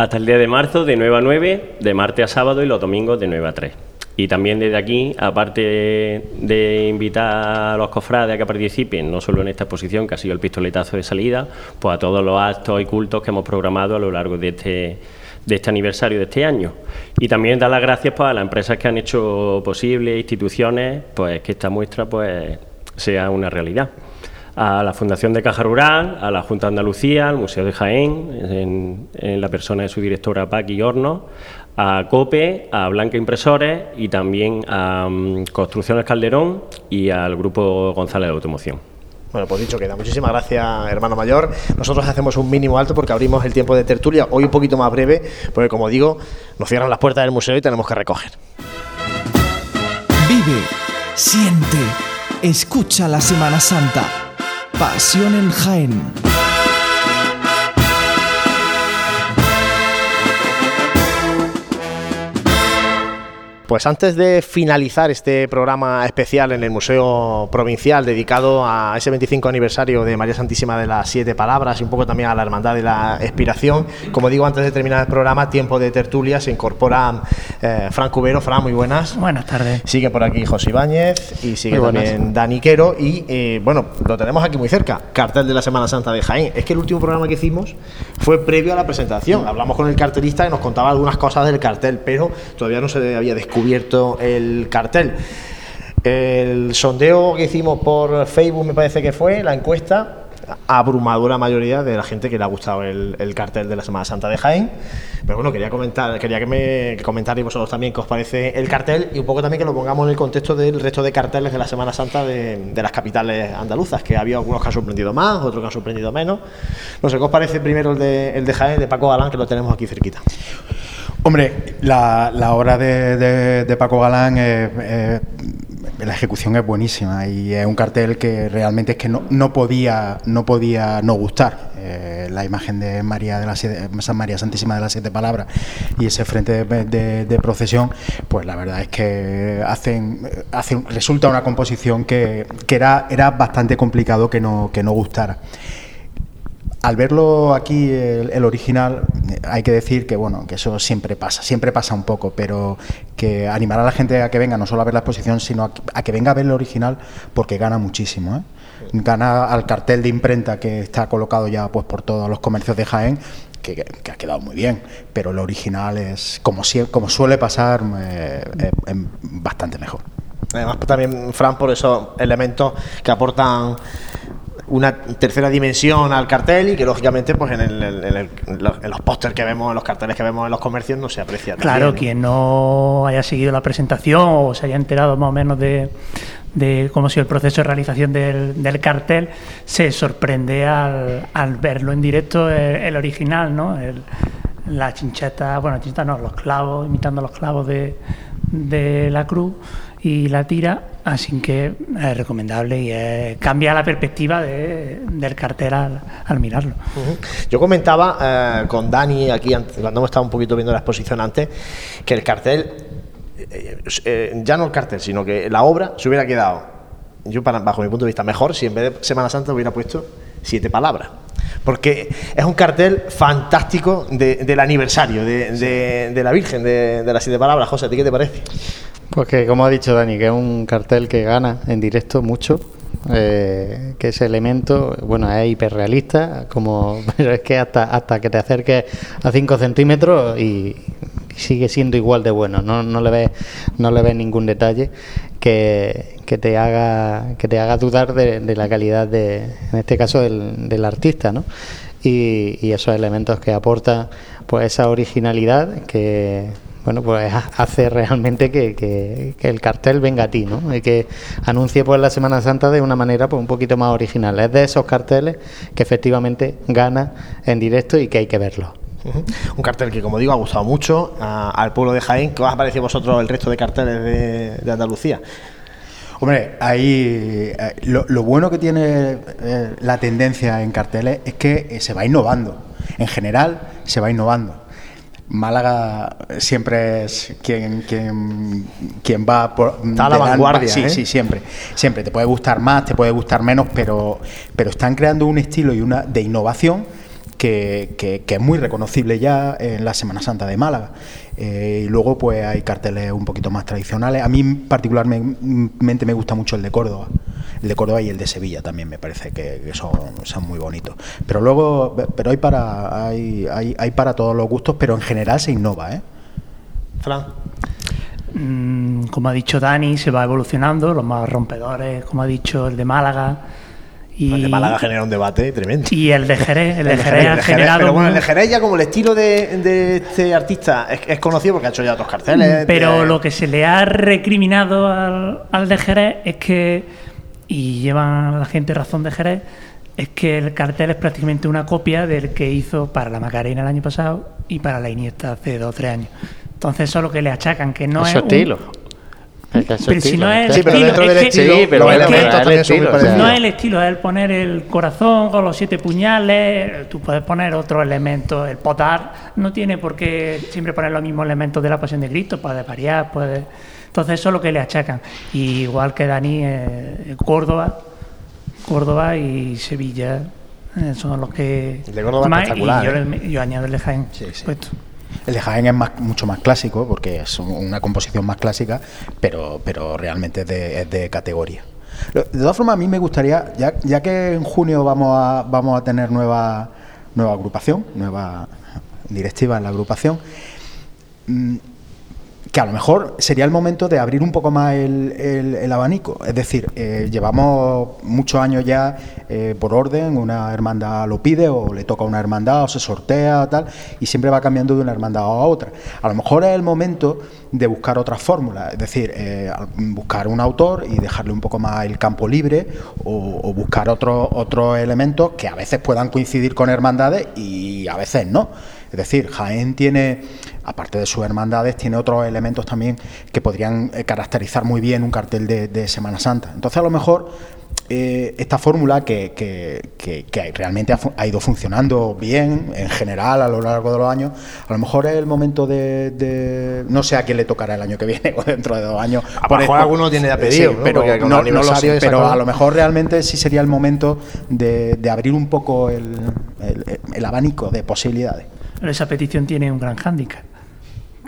Hasta el día de marzo, de 9 a 9, de martes a sábado y los domingos de 9 a 3. Y también desde aquí, aparte de invitar a los cofrades a que participen, no solo en esta exposición, que ha sido el pistoletazo de salida, pues a todos los actos y cultos que hemos programado a lo largo de este, de este aniversario de este año. Y también dar las gracias pues, a las empresas que han hecho posible, instituciones, pues que esta muestra pues, sea una realidad a la Fundación de Caja Rural, a la Junta de Andalucía, al Museo de Jaén, en, la persona de su directora Paqui Horno, a COPE, a Blanca Impresores y también a um, Construcciones Calderón y al Grupo González de Automoción. Bueno, pues dicho queda. Muchísimas gracias, hermano mayor. Nosotros hacemos un mínimo alto porque abrimos el tiempo de tertulia, hoy un poquito más breve, porque como digo, nos cierran las puertas del museo y tenemos que recoger. Vive, siente, escucha la Semana Santa. Pasión en Jaén. Pues antes de finalizar este programa especial en el Museo Provincial dedicado a ese 25 aniversario de María Santísima de las Siete Palabras y un poco también a la Hermandad de la Expiración, como digo, antes de terminar el programa, tiempo de tertulia, se incorpora eh, Fran Cubero. Fran, muy buenas. Buenas tardes. Sigue por aquí José Ibáñez y sigue también Dani Quero y eh, bueno, lo tenemos aquí muy cerca, cartel de la Semana Santa de Jaén. Es que el último programa que hicimos fue previo a la presentación. Hablamos con el cartelista y nos contaba algunas cosas del cartel, pero todavía no se había descubierto cubierto el cartel. El sondeo que hicimos por Facebook, me parece que fue, la encuesta, abrumadora mayoría de la gente que le ha gustado el, cartel de la Semana Santa de Jaén. Pero bueno, quería comentar, quería que me comentarais vosotros también qué os parece el cartel y un poco también que lo pongamos en el contexto del resto de carteles de la Semana Santa de, las capitales andaluzas, que había algunos que han sorprendido más, otros que han sorprendido menos. No sé, ¿qué os parece primero el de, el de Jaén, de Paco Galán, que lo tenemos aquí cerquita? Hombre, la, obra de, Paco Galán, la ejecución es buenísima y es un cartel que realmente es que no, podía, no podía no gustar. Eh, la imagen de María de la San María Santísima de las Siete Palabras y ese frente de, procesión, pues la verdad es que hacen, hacen resulta una composición que, era, era bastante complicado que no, que no gustara. Al verlo aquí, el, original, hay que decir que bueno, que eso siempre pasa, siempre pasa un poco, pero que animar a la gente a que venga no solo a ver la exposición, sino a, que venga a ver el original, porque gana muchísimo. ¿eh? Gana al cartel de imprenta que está colocado ya pues por todos los comercios de Jaén, que, ha quedado muy bien, pero el original es, como, como suele pasar, eh, bastante mejor. Además, también, Fran, por esos elementos que aportan una tercera dimensión al cartel y que lógicamente pues en, en, los pósters que vemos, en los carteles que vemos en los comercios no se aprecia. Claro, quien no haya seguido la presentación o se haya enterado más o menos de, de cómo ha sido el proceso de realización del, cartel, se sorprende al, al, verlo en directo el, original, ¿no? la chincheta, bueno, chincheta no, los clavos, imitando los clavos de, de la cruz y la tira, así que es recomendable y cambia la perspectiva del cartel al, mirarlo. Yo comentaba eh, con Dani aquí, cuando hemos estado un poquito viendo la exposición antes, que el cartel, eh, eh, ya no el cartel, sino que la obra se hubiera quedado, yo para, bajo mi punto de vista, mejor si en vez de Semana Santa hubiera puesto siete palabras porque es un cartel fantástico del aniversario de, la Virgen de, de, las siete palabras. José, ¿a ti qué te parece? Pues que, como ha dicho Dani, que es un cartel que gana en directo mucho, eh, que ese elemento, bueno, es hiperrealista, como, pero es que hasta, hasta que te acerques a 5 centímetros y, sigue siendo igual de bueno, no, no le ves, no le ves ningún detalle que, que te haga, que te haga dudar de, la calidad de, en este caso del, del artista, ¿no? Y, y esos elementos que aportan pues esa originalidad que bueno, pues hace realmente que, el cartel venga a ti, ¿no? Y que anuncie pues la Semana Santa de una manera pues un poquito más original. Es de esos carteles que efectivamente gana en directo y que hay que verlo. Un cartel que, como digo, ha gustado mucho al pueblo de Jaén. ¿Qué os ha parecido vosotros el resto de carteles de, Andalucía? Hombre, ahí eh, lo, bueno que tiene eh, la tendencia en carteles es que eh, se va innovando. En general, se va innovando. Málaga siempre es quien, quien, quien va por. Está a la vanguardia. Sí, ¿eh? sí, siempre. Siempre. Te puede gustar más, te puede gustar menos, pero, pero están creando un estilo y una de innovación que, que, es muy reconocible ya en la Semana Santa de Málaga. Eh, y luego pues hay carteles un poquito más tradicionales. A mí particularmente me gusta mucho el de Córdoba. El de Córdoba y el de Sevilla también me parece que, son, son, muy bonitos. Pero luego, pero hay para, hay, hay, hay, para todos los gustos, pero en general se innova, ¿eh? Fran. Mm, como ha dicho Dani, se va evolucionando, los más rompedores, como ha dicho el de Málaga, el de Málaga genera un debate tremendo. Y el de Jerez, el de Jerez, ha generado. Pero bueno, el de Jerez ya como el estilo de, este artista es, conocido porque ha hecho ya otros carteles. Pero lo que se le ha recriminado al, al de Jerez es que, y llevan la gente razón de Jerez, es que el cartel es prácticamente una copia del que hizo para la Macarena el año pasado y para la Iniesta hace dos o tres años. Entonces eso es lo que le achacan, que no es, estilo. Pero si no es el estilo, dentro del estilo, sí, pero es No es el estilo, es el poner el corazón con los siete puñales. Tú puedes poner otro elemento. El potar no tiene por qué siempre poner los mismos elementos de la pasión de Cristo. Puede variar, puede. Entonces, eso es lo que le achacan. igual que Dani, eh, Córdoba, Córdoba y Sevilla eh, son los que. El de Córdoba es espectacular. yo, yo, añado el de Jaén. Sí, sí. El de Jaén es mucho más clásico porque es una composición más clásica, pero, pero realmente es de, categoría. De todas formas, a mí me gustaría, ya, ya que en junio vamos a, vamos a tener nueva, nueva agrupación, nueva directiva en la agrupación, mm, que a lo mejor sería el momento de abrir un poco más el, abanico. Es decir, eh, llevamos muchos años ya eh, por orden, una hermandad lo pide o le toca a una hermandad o se sortea tal, y siempre va cambiando de una hermandad a otra. A lo mejor es el momento de buscar otras fórmulas, es decir, eh, buscar un autor y dejarle un poco más el campo libre o, buscar otros otros elementos que a veces puedan coincidir con hermandades y a veces no. Es decir, Jaén tiene, aparte de sus hermandades, tiene otros elementos también que podrían eh, caracterizar muy bien un cartel de, Semana Santa. Entonces, a lo mejor eh, esta fórmula que, que, realmente ha, ido funcionando bien en general a lo largo de los años, a lo mejor es el momento de, no sé a quién le tocará el año que viene o dentro de dos años. A lo mejor alguno tiene de pedido, pero, no, lo sé, pero a lo mejor realmente sí sería el momento de, abrir un poco el, el abanico de posibilidades. Pero esa petición tiene un gran hándicap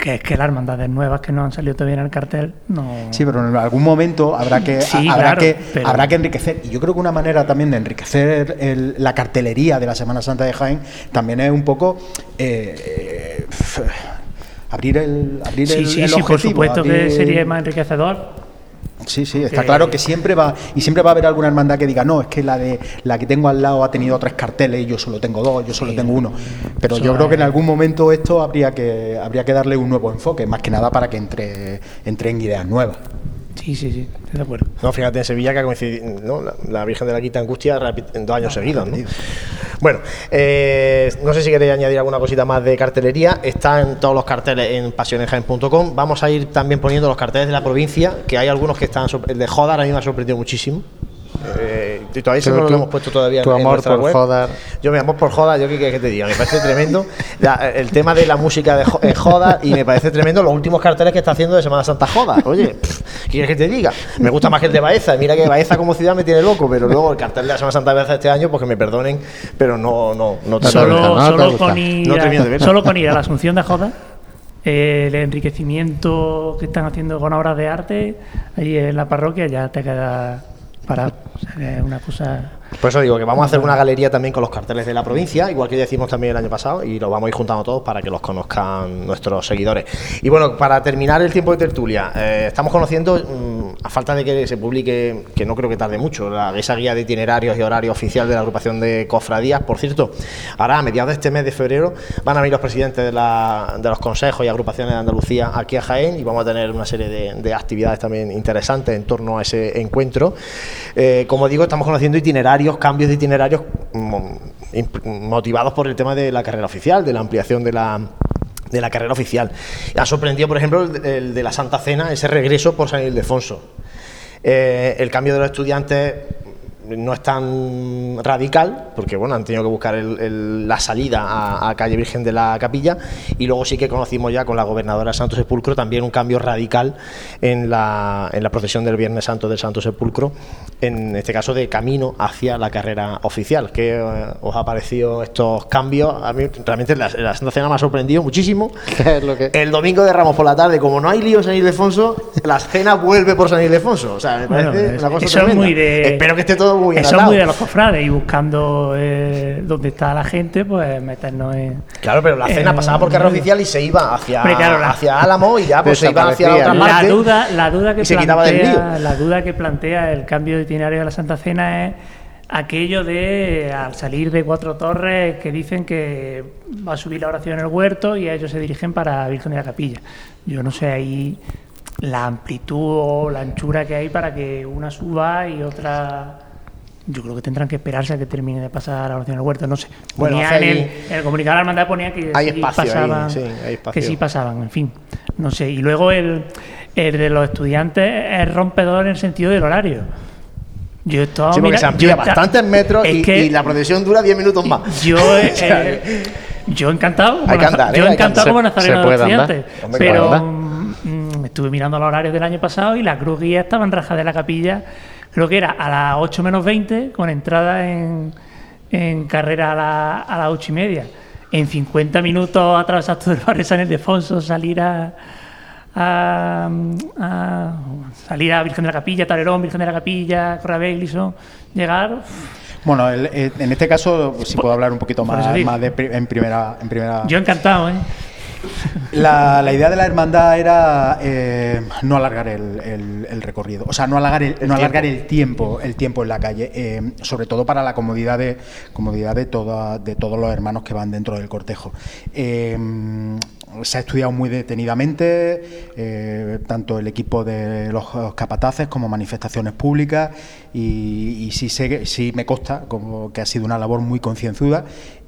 que es que las hermandades nuevas que no han salido todavía en el cartel no. Sí pero en algún momento habrá que habrá que habrá que enriquecer. Y yo creo que una manera también de enriquecer la cartelería de la Semana Santa de Jaén también es un poco eh, abrir el abrir sí, el, sí, sí, por supuesto que sería más enriquecedor Sí, sí, está claro que siempre va y siempre va a haber alguna hermandad que diga, no, es que la de la que tengo al lado ha tenido tres carteles y yo solo tengo dos, yo solo tengo uno. Pero yo creo que en algún momento esto habría que habría que darle un nuevo enfoque, más que nada para que entre, entre en ideas nuevas. Sí, sí, sí, estoy de acuerdo. No, fíjate en Sevilla que ha coincidido ¿no? la, Virgen de la Quinta Angustia en dos años seguidos. ¿no? Bueno, eh, no sé si queréis añadir alguna cosita más de cartelería. Están todos los carteles en pasionesjaen.com. Vamos a ir también poniendo los carteles de la provincia, que hay algunos que están. El de Joda a mí me ha sorprendido muchísimo. Eh, y todavía eso no lo hemos puesto todavía tu en, amor por web. Jodar. Yo mi amor por Joda, yo qué quieres que te diga, me parece tremendo La- el tema de la música de Jo- eh, Joda y me parece tremendo los últimos carteles que está haciendo de Semana Santa Joda. Oye, ¿qué quieres que te diga? Me gusta más que el de Baeza, mira que Baeza como ciudad me tiene loco, pero luego el cartel de la Semana Santa de Baeza este año, pues que me perdonen, pero no, no, no te Solo, solo con, ir, No a- solo con ir a la Asunción de Joda, eh, el enriquecimiento que están haciendo con obras de arte allí en la parroquia ya te queda parado. O sea, que es una cosa. Por eso digo que vamos a hacer una galería también con los carteles de la provincia, igual que ya hicimos también el año pasado, y los vamos a ir juntando todos para que los conozcan nuestros seguidores. Y bueno, para terminar el tiempo de tertulia, eh, estamos conociendo, mm, a falta de que se publique, que no creo que tarde mucho, esa guía de itinerarios y horario oficial de la agrupación de cofradías. Por cierto, ahora a mediados de este mes de febrero van a venir los presidentes de, los consejos y agrupaciones de Andalucía aquí a Jaén y vamos a tener una serie de, de actividades también interesantes en torno a ese encuentro. Eh, como digo, estamos conociendo itinerarios, cambios de itinerarios mm, motivados por el tema de la carrera oficial, de la ampliación de la de la carrera oficial. Ha sorprendido, por ejemplo, el, de- el de la Santa Cena, ese regreso por San Ildefonso. Eh, el cambio de los estudiantes no es tan radical, porque bueno, han tenido que buscar el- el- la salida a, a calle Virgen de la Capilla, y luego sí que conocimos ya con la gobernadora de Santo Sepulcro también un cambio radical en la, en la procesión del Viernes Santo del Santo Sepulcro, en este caso de camino hacia la carrera oficial. ¿Qué eh, os ha parecido estos cambios? A mí realmente la, la Santa Cena me ha sorprendido muchísimo. El domingo de Ramos por la tarde, como no hay lío en San Ildefonso, la cena vuelve por San Ildefonso. O sea, me Bueno, parece es- una cosa eso es tremenda. muy de- Espero que esté todo muy Eso es muy de los cofrades y buscando eh, dónde está la gente, pues meternos en. Claro, pero la cena en- pasaba por carrera oficial y se iba hacia, claro, la- hacia Álamo y ya pues se iba hacia otra La parte. duda, la duda que plantea, la duda que plantea el cambio de itinerario de la Santa Cena es aquello de al salir de Cuatro Torres que dicen que va a subir la oración en el huerto y ellos se dirigen para Virgen de la Capilla. Yo no sé ahí la amplitud o la anchura que hay para que una suba y otra yo creo que tendrán que esperarse a que termine de pasar la oración en el huerto, no sé. Bueno, Ponía hace en, el, ahí- en el comunicado de la hermandad ponía que Hay sí espacio ahí, pasaban, sí, hay espacio. que sí pasaban, en fin, no sé. Y luego el, el de los estudiantes es rompedor en el sentido del horario. Yo he estado Sí, porque mira- se amplía bastantes metros y, que y la procesión dura 10 minutos más. yo, eh, O sea, eh, yo encantado, Hay que como andar, ¿eh? yo que encantado como nazareno de estudiantes, pero andar. mm, estuve mirando los horarios del año pasado y la cruz guía estaba en Raja de la Capilla, creo que era a las 8 menos 20, con entrada en, en carrera a, la- a las 8 y media. En 50 minutos atravesar todo el barrio San Ildefonso, salir a, a, a- salir a Virgen de la Capilla, Talerón, Virgen de la Capilla, Corrabelison, llegar. Bueno, el- eh, en este caso, si puedo hablar un poquito más, más de en primera, en primera. Yo encantado, ¿eh? La, la idea de la hermandad era eh, no alargar el, el- el recorrido, o sea, no alargar el, no alargar el tiempo, el tiempo en la calle, eh, sobre todo para la comodidad de comodidad de toda- de todos los hermanos que van dentro del cortejo. Eh, se ha estudiado muy detenidamente, eh, tanto el equipo de los capataces como manifestaciones públicas, y, y sí, sé- sí me consta como que ha sido una labor muy concienzuda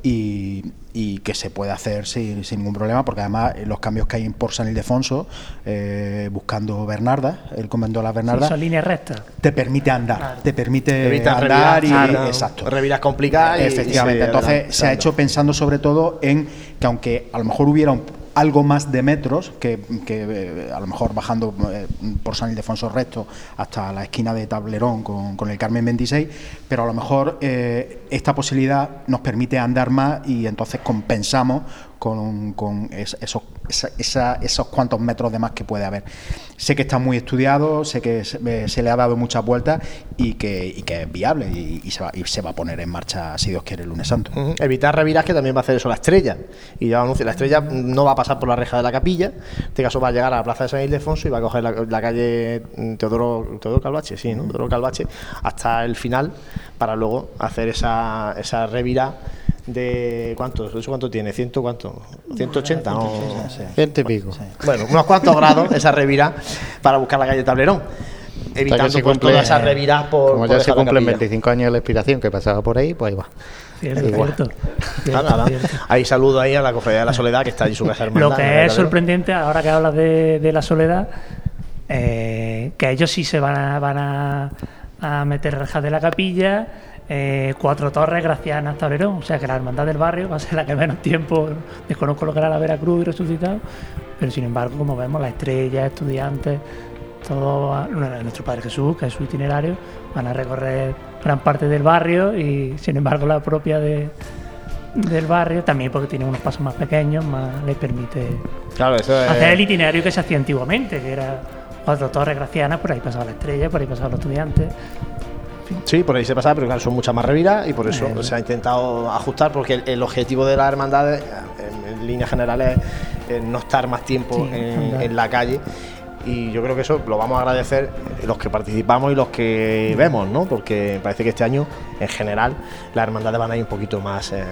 y, y que se puede hacer sin, sin ningún problema, porque además eh, los cambios que hay por San Ildefonso, eh, buscando Bernarda, el convento de las Sí, Bernardas, son líneas rectas. te permite andar, te permite andar y, claro, exacto. reviras complicadas y Efectivamente, se entonces se ha hecho pensando sobre todo en que aunque a lo mejor hubiera un- algo más de metros, que, eh, a lo mejor bajando eh, por San Ildefonso Recto hasta la esquina de Tablerón con, con el Carmen 26, pero a lo mejor eh, esta posibilidad nos permite andar más y entonces compensamos con, con es- esos esos cuantos metros de más que puede haber. Sé que está muy estudiado, sé que se, le ha dado muchas vueltas y que, que es viable y, se va, y, se va, a poner en marcha, si Dios quiere, el lunes santo. Evitar reviras que también va a hacer eso la estrella. Y ya anuncio, la estrella no va a pasar por la reja de la capilla, en este caso va a llegar a la plaza de San Ildefonso y va a coger la, calle Teodoro, Teodoro Calvache, sí, ¿no? Teodoro Calvache, hasta el final para luego hacer esa, esa revira de ¿cuánto? ¿Eso cuánto tiene? ¿Ciento cuánto? ¿180? No, Ciento y pico. Bueno, unos cuantos grados esa revira para buscar la calle Tablerón. Evitando pues, toda esa revira por. Como ya se cumplen 25 años de la expiración que pasaba por ahí, pues ahí va. Cierto, Ahí saludo ahí a la cofradía de la Soledad que está allí su casa hermana. Lo que es sorprendente, ahora que hablas de, de la Soledad, eh, que ellos sí se van a, van a, a meter rejas de la capilla eh, cuatro torres gracianas Tablerón, o sea que la hermandad del barrio va a ser la que menos tiempo, desconozco lo que era la Veracruz y resucitado, pero sin embargo, como vemos, la estrella, estudiantes, todo nuestro Padre Jesús, que es su itinerario, van a recorrer gran parte del barrio y sin embargo la propia de, del barrio, también porque tiene unos pasos más pequeños, más le permite hacer el itinerario que se hacía antiguamente, que era cuatro torres gracianas, por ahí pasaba la estrella, por ahí pasaban los estudiantes, Sí, por ahí se pasa, pero claro, son muchas más reviras y por eso se ha intentado ajustar, porque el, objetivo de la hermandad, en, líneas generales, es no estar más tiempo en, la calle. Y yo creo que eso lo vamos a agradecer los que participamos y los que vemos, ¿no? Porque parece que este año, en general, las hermandades van a ir un poquito más eh,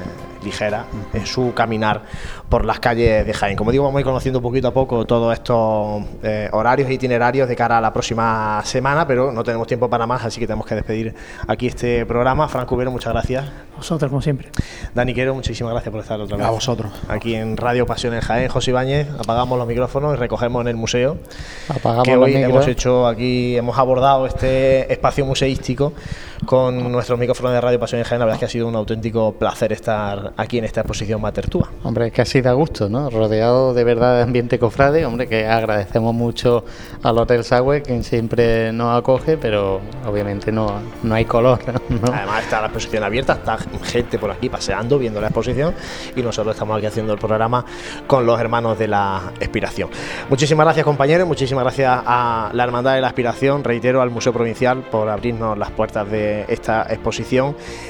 ligeras en su caminar por las calles de Jaén. Como digo, vamos a ir conociendo poquito a poco todos estos eh, horarios e itinerarios de cara a la próxima semana, pero no tenemos tiempo para más, así que tenemos que despedir aquí este programa. Franco Ubero, muchas gracias. Vosotros, como siempre. Dani Quero, muchísimas gracias por estar otra vez. A vosotros. Aquí en Radio Pasión en Jaén. José Ibáñez, apagamos los micrófonos y recogemos en el museo. Apagamos que hoy hemos hecho aquí, hemos abordado este espacio museístico con nuestros micrófonos de Radio Pasión en Jaén. La verdad es que ha sido un auténtico placer estar aquí en esta exposición Matertúa. Hombre, es que así da gusto, ¿no? Rodeado de verdad de ambiente cofrade, hombre, que agradecemos mucho al Hotel Sagüe, quien siempre nos acoge, pero obviamente no, no hay color. Además está la exposición abierta, está gente por aquí paseando, viendo la exposición y nosotros estamos aquí haciendo el programa con los hermanos de la Expiración. Muchísimas gracias compañeros, muchísimas gracias a la Hermandad de la Aspiración, reitero al Museo Provincial por abrirnos las puertas de esta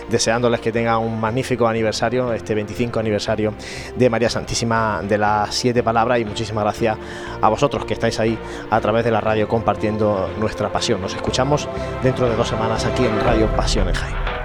deseándoles que tengan un magnífico aniversario, este 25 aniversario de María Santísima de las Siete Palabras y muchísimas gracias a vosotros que estáis ahí a través de la radio compartiendo nuestra pasión. Nos escuchamos dentro de dos semanas aquí en Radio Pasión en.